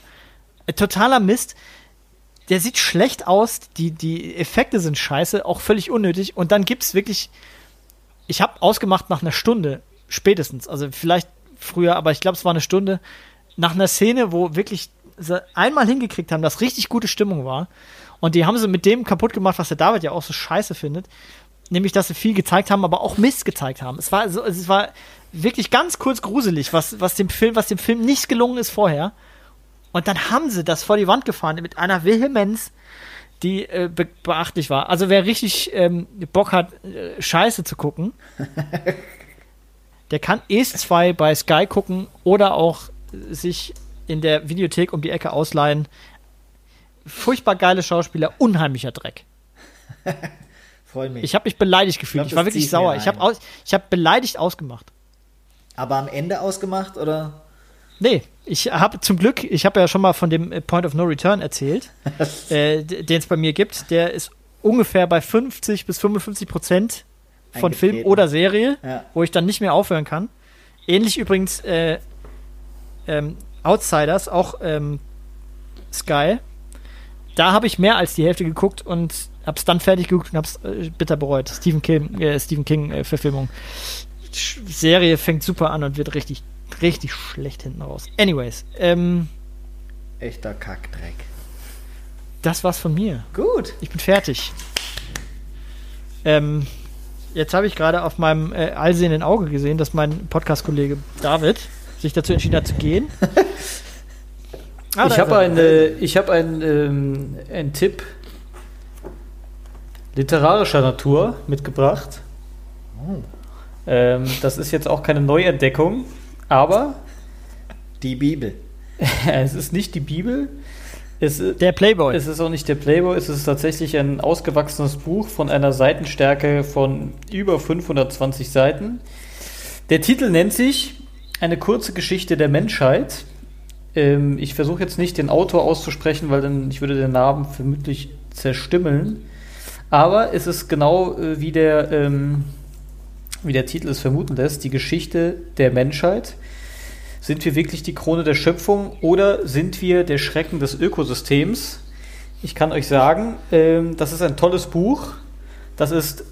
Äh, Totaler Mist. Der sieht schlecht aus, die, die Effekte sind scheiße, auch völlig unnötig. Und dann gibt's wirklich ich habe ausgemacht nach einer Stunde, spätestens, also vielleicht früher, aber ich glaube, es war eine Stunde, nach einer Szene, wo wirklich sie einmal hingekriegt haben, dass richtig gute Stimmung war. Und die haben sie mit dem kaputt gemacht, was der David ja auch so scheiße findet. Nämlich, dass sie viel gezeigt haben, aber auch Mist gezeigt haben. Es war, so, es war wirklich ganz kurz gruselig, was, was dem Film, was dem Film nicht gelungen ist vorher. Und dann haben sie das vor die Wand gefahren mit einer Vehemenz, die äh, be beachtlich war. Also wer richtig ähm, Bock hat, äh, Scheiße zu gucken, der kann ES 2 bei Sky gucken oder auch sich in der Videothek um die Ecke ausleihen. Furchtbar geile Schauspieler, unheimlicher Dreck. Freue mich. Ich habe mich beleidigt gefühlt. Ich Ich, glaub, war das wirklich sauer. Ich habe aus, ich habe beleidigt ausgemacht. Aber am Ende ausgemacht oder? Nee, ich habe zum Glück, ich habe ja schon mal von dem Point of No Return erzählt, äh, den es bei mir gibt. Der ist ungefähr bei 50 bis 55 Prozent von Film oder Serie, Ja. wo ich dann nicht mehr aufhören kann. Ähnlich übrigens äh, ähm, Outsiders, auch ähm, Sky. Da habe ich mehr als die Hälfte geguckt und habe es dann fertig geguckt und habe es äh, bitter bereut. Stephen King, äh, Stephen King äh, Verfilmung. Sch- Serie fängt super an und wird richtig, richtig schlecht hinten raus. Anyways, ähm, Echter Kackdreck. das war's von mir. Gut. Ich bin fertig. Ähm, jetzt habe ich gerade auf meinem äh, allsehenden Auge gesehen, dass mein Podcast-Kollege David sich dazu entschieden hat zu gehen. Ah, ich habe äh, ich hab einen, ähm, einen Tipp literarischer Natur mitgebracht. Ähm, das ist jetzt auch keine Neuentdeckung, aber Die Bibel. es ist nicht die Bibel. Es, Der Playboy. es ist auch nicht der Playboy, es ist tatsächlich ein ausgewachsenes Buch von einer Seitenstärke von über 520 Seiten. Der Titel nennt sich Eine kurze Geschichte der Menschheit. Ähm, ich versuche jetzt nicht den Autor auszusprechen, weil dann ich würde den Namen vermutlich zerstimmeln. Aber es ist genau äh, wie der, ähm, wie der Titel es vermuten lässt, die Geschichte der Menschheit. Sind wir wirklich die Krone der Schöpfung oder sind wir der Schrecken des Ökosystems? Ich kann euch sagen, ähm, das ist ein tolles Buch. Das ist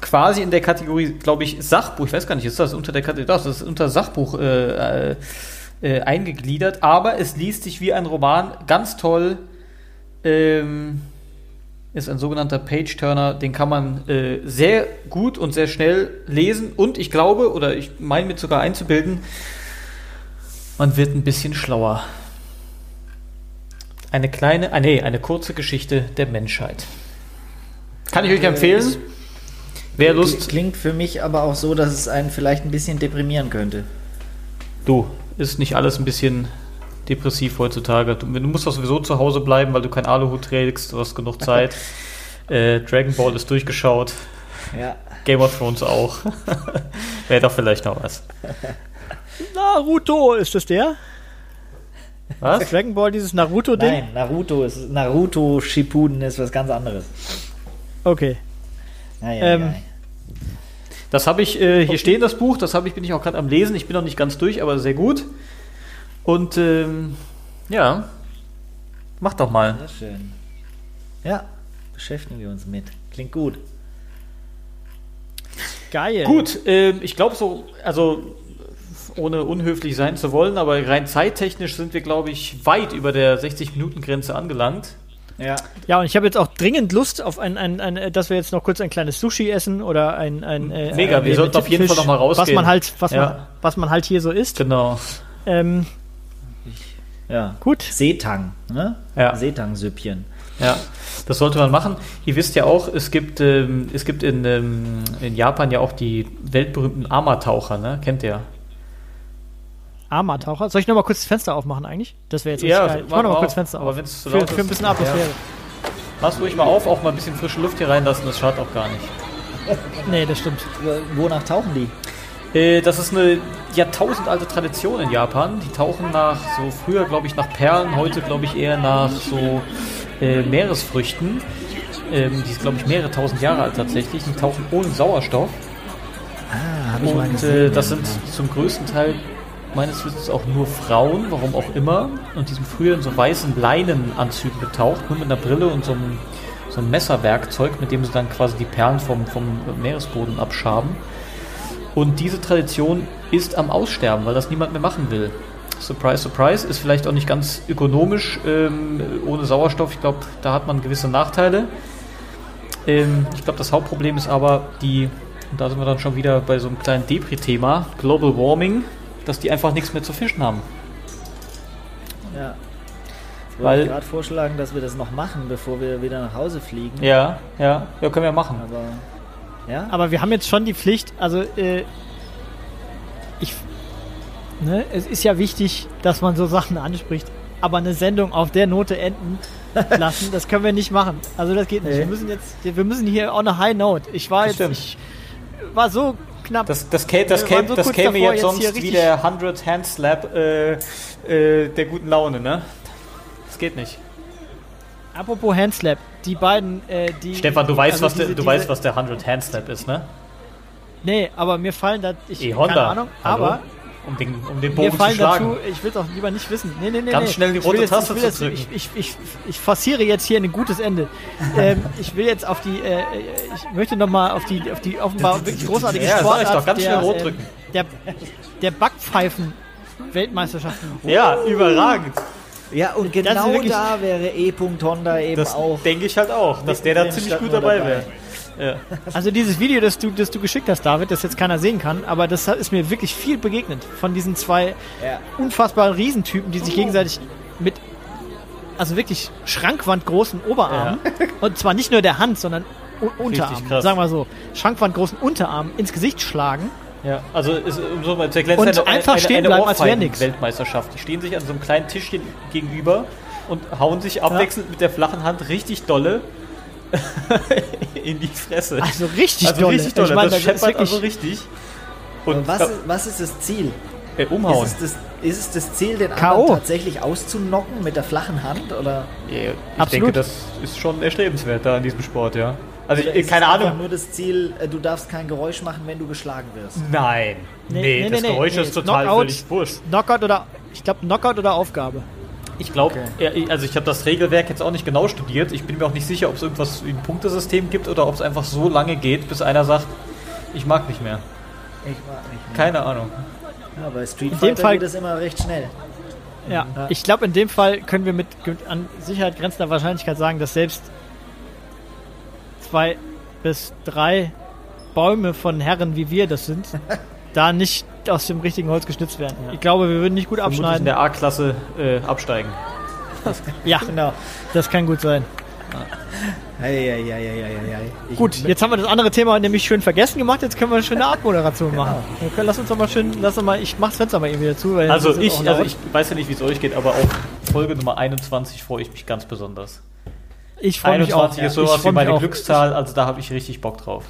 quasi in der Kategorie, glaube ich, Sachbuch. Ich weiß gar nicht, ist das unter der Kategorie? Das ist unter Sachbuch äh, äh, äh, eingegliedert, aber es liest sich wie ein Roman, ganz toll. Ähm, ist ein sogenannter Page-Turner, den kann man äh, sehr gut und sehr schnell lesen und ich glaube, oder ich meine mit sogar einzubilden, man wird ein bisschen schlauer. Eine kleine, ah, nee, eine kurze Geschichte der Menschheit. Kann ich euch empfehlen. Wer Lust, Klingt für mich aber auch so, dass es einen vielleicht ein bisschen deprimieren könnte. du, ist nicht alles ein bisschen depressiv heutzutage. Du, du musst doch sowieso zu Hause bleiben, weil du kein Aluhut trägst, du hast genug Zeit. äh, Dragon Ball ist durchgeschaut. Ja. Game of Thrones auch. Wäre doch vielleicht noch was. Naruto, ist das der? Was? Dragon Ball, dieses Naruto-Ding? Nein, Naruto ist Naruto Shippuden ist was ganz anderes. Okay. Ja, ja, Ähm, ja. Das habe ich, äh, hier stehen das Buch, das habe ich, bin ich auch gerade am Lesen. Ich bin noch nicht ganz durch, aber sehr gut. Und ähm, ja, mach doch mal. Sehr schön. Ja, beschäftigen wir uns mit. Klingt gut. Geil. Gut, ähm, ich glaube so, also ohne unhöflich sein zu wollen, aber rein zeittechnisch sind wir, glaube ich, weit über der 60-Minuten-Grenze angelangt. Ja. Ja, und ich habe jetzt auch dringend Lust auf ein, ein, ein, äh, dass wir jetzt noch kurz ein kleines Sushi essen oder ein, ein äh, Mega, ein wir sollten auf jeden Fall noch mal Was rausgehen. man halt, was Ja. man, was man halt hier so isst. Genau. Ähm, Ja. gut. Seetang, ne? Ja. Seetang-Süppchen. Ja, das sollte man machen. Ihr wisst ja auch, es gibt, ähm, es gibt in, ähm, in Japan ja auch die weltberühmten Ama-Taucher, ne? Kennt ihr? Armataucher. Soll ich noch mal kurz das Fenster aufmachen eigentlich? Das wäre jetzt Ja, geil. Ich mach mach noch mal mal kurz auf. Fenster Aber auf. wenn's zu für, laut für ein ist- bisschen Atmosphäre. Mach's ruhig mal auf, auch mal ein bisschen frische Luft hier reinlassen, das schadet auch gar nicht. Nee, das stimmt. Wonach tauchen die? Äh, das ist eine jahrtausendalte Tradition in Japan. Die tauchen nach, so früher glaube ich nach Perlen, heute glaube ich eher nach so äh, Meeresfrüchten. Ähm, die ist glaube ich mehrere tausend Jahre alt tatsächlich. Die tauchen ohne Sauerstoff. Ah, habe ich mal Und gesehen. äh, das sind zum größten Teil meines Wissens auch nur Frauen, warum auch immer. Und die sind früher in so weißen Leinenanzügen getaucht, nur mit einer Brille und so einem, so einem Messerwerkzeug, mit dem sie dann quasi die Perlen vom, vom Meeresboden abschaben. Und diese Tradition ist am Aussterben, weil das niemand mehr machen will. Surprise, surprise, ist vielleicht auch nicht ganz ökonomisch ähm, ohne Sauerstoff. Ich glaube, da hat man gewisse Nachteile. Ähm, ich glaube, das Hauptproblem ist aber die Und da sind wir dann schon wieder bei so einem kleinen Depri-Thema, Global Warming, dass die einfach nichts mehr zu fischen haben. Ja. Ich wollte gerade vorschlagen, dass wir das noch machen, bevor wir wieder nach Hause fliegen. Ja, ja, ja, können wir machen. Aber ja, Aber wir haben jetzt schon die Pflicht, also äh, ich, ne, es ist ja wichtig, dass man so Sachen anspricht, aber eine Sendung auf der Note enden lassen, das können wir nicht machen. Also das geht nicht. Nee. Wir müssen jetzt, wir müssen hier on a high note. Ich war Das jetzt, ich war so knapp. Das, das, kä das, käme, so das käme davor, jetzt jetzt sonst wie der 100 Hand Slap äh, äh, der guten Laune, ne? Das geht nicht. Apropos Handslap, die beiden, äh, die. Stefan, du weißt, also was, der, diese- du diese- weißt, was der 100 Hand Slap ist, ne? Nee, aber mir fallen da, ich, E Honda. keine Ahnung, Hallo? aber um den, um den mir Bogen zu fallen schlagen. dazu, ich will auch lieber nicht wissen. Nee, nee, nee, Ganz nee. schnell die rote jetzt, Taste zu jetzt, drücken. Ich, ich, ich, ich forciere jetzt hier ein gutes Ende. ähm, ich will jetzt auf die, äh, ich möchte nochmal auf die, auf die offenbar wirklich großartige Ja, Sportart doch, ganz der, schnell rot ähm, drücken. Der, der Backpfeifen-Weltmeisterschaften. Ja, überragend. Ja und genau wirklich- da wäre E. Honda eben Das auch. denke ich halt auch, dass der da ziemlich gut dabei dabei. wäre. Ja. Also dieses Video, das du, das du geschickt hast, David, das jetzt keiner sehen kann, aber das ist mir wirklich viel begegnet von diesen zwei Ja. unfassbaren Riesentypen, die sich gegenseitig mit also wirklich schrankwandgroßen Oberarmen und zwar nicht nur der Hand, sondern Unterarm, sagen wir so, schrankwandgroßen Unterarm ins Gesicht schlagen. Ja, also ist, um so mal zu erklären, Und ist einfach stehen bleiben, als wär nix. Weltmeisterschaft. Die stehen sich an so einem kleinen Tischchen gegenüber und hauen sich abwechselnd mit der flachen Hand richtig dolle in die Fresse. Also richtig Also dolle. richtig dolle. Ich meine, das das scheppert also richtig. Und was, was ist das Ziel? äh, umhauen. Ist es, das, ist es das Ziel, den anderen tatsächlich auszunocken mit der flachen Hand? Oder Ja, ich Absolut. denke, das ist schon erstrebenswert da in diesem Sport, ja. Also ich, ist keine Ahnung. nur das Ziel, äh, du darfst kein Geräusch machen, wenn du geschlagen wirst? Nein. Nee, Nee, nee, das nee, Geräusch nee, ist total Knockout. völlig wurscht. Knockout oder ich glaube Knockout oder Aufgabe. Ich glaube, also ich habe das Regelwerk jetzt auch nicht genau studiert. Ich bin mir auch nicht sicher, ob es irgendwas wie ein Punktesystem gibt oder ob es einfach so lange geht, bis einer sagt, ich mag nicht mehr. Ich mag nicht. mehr. Keine Ahnung. Ja, bei Street dem Fighter Fall- geht es immer recht schnell. Ja, ich glaube, in dem Fall können wir mit an Sicherheit grenzender Wahrscheinlichkeit sagen, dass selbst zwei bis drei Bäume von Herren, wie wir das sind, da nicht aus dem richtigen Holz geschnitzt werden. Ich glaube, wir würden nicht gut Vermutlich in abschneiden. der A-Klasse äh, absteigen. Ja, Genau. das kann gut sein. Gut, jetzt haben wir das andere Thema nämlich schön vergessen gemacht. Jetzt können wir eine schöne Abmoderation machen. Wir können, lass uns doch mal schön, lass uns mal, ich mach's Fenster mal eben wieder zu. Also auch ich, also ich weiß ja nicht, wie es euch geht, aber auf Folge Nummer 21 freue ich mich ganz besonders. Ich freue mich auch. 21 ist sowas wie meine. Glückszahl, also da habe ich richtig Bock drauf.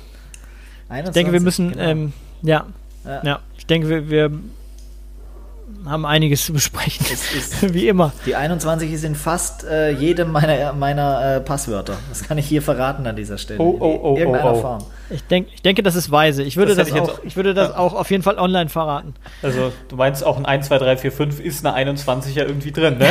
Ich denke, wir müssen, genau. ähm, ja, Ja. ja, ich denke, wir, wir haben einiges zu besprechen. Wie immer. Die 21 ist in fast äh, jedem meiner, meiner äh, Passwörter. Das kann ich hier verraten an dieser Stelle. Oh, oh, oh, in irgendeiner oh, oh. Form. Ich, denk, ich denke, das ist weise. Ich würde das, das ich auch, ich würde das ja. auch auf jeden Fall online verraten. Also, du meinst auch ein 1, 2, 3, 4, 5 ist eine 21 ja irgendwie drin, ne?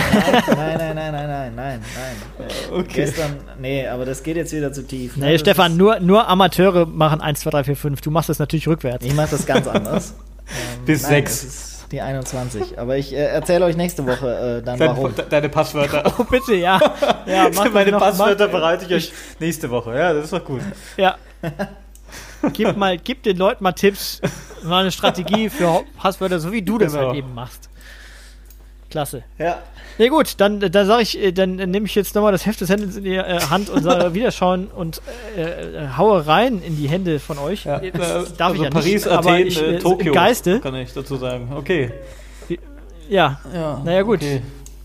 Nein, nein, nein, nein, nein, nein, nein. Okay. Gestern, nee, aber das geht jetzt wieder zu tief. Ne? Nee, das Stefan, nur, nur Amateure machen 1, 2, 3, 4, 5. Du machst das natürlich rückwärts. Ich mach das ganz anders. ähm, Bis 6 die 21. Aber ich äh, erzähle euch nächste Woche äh, dann warum. Deine, deine Passwörter. Oh, bitte, ja. ja Meine Passwörter mach- bereite ich euch nächste Woche. Ja, das ist doch gut. Ja. Gib, mal, gib den Leuten mal Tipps, mal eine Strategie für Passwörter, so wie du das Genau. halt eben machst. Klasse. Ja. Na gut, dann, dann sage ich, äh, dann äh, nehme ich jetzt nochmal das Heft des Händels in die äh, Hand und sage Wiederschauen und äh, äh, haue rein in die Hände von euch. Ja. Äh, Äh, Das darf ich ja Paris, nicht, aber Athen, ich, äh, äh, Tokio. im Geiste. Kann ich dazu sagen. Okay. Ja, Ja. naja gut. Okay.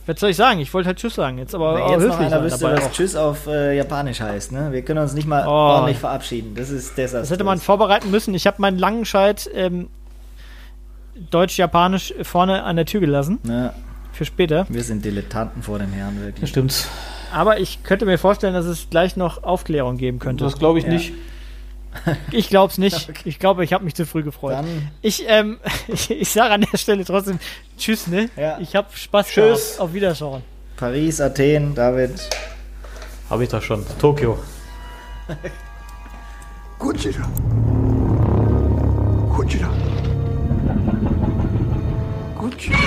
Was soll ich sagen? Ich wollte halt Tschüss sagen jetzt, aber Wenn auch jetzt noch höflich einer wüsste, dabei was auch. Tschüss auf äh, Japanisch heißt. Ne? Wir können uns nicht mal Oh. ordentlich verabschieden. Das ist desaströs. Das hätte man vorbereiten müssen. Ich habe meinen Langenscheid ähm, Deutsch-Japanisch vorne an der Tür gelassen. Ja, Für später. wir sind Dilettanten vor dem Herrn, Das wirklich. stimmt. Aber ich könnte mir vorstellen, dass es gleich noch Aufklärung geben könnte. Das glaube ich Ja. nicht. Ich glaube es nicht. Ich glaube, ich habe mich zu früh gefreut. Dann, Ich, ähm, ich, ich sage an der Stelle trotzdem Tschüss, ne? Ja. Ich habe Spaß Tschüss. gehabt. Auf Wiederschauen. Paris, Athen, David. Habe ich doch schon. Tokio. Gojira. Gojira. Gojira.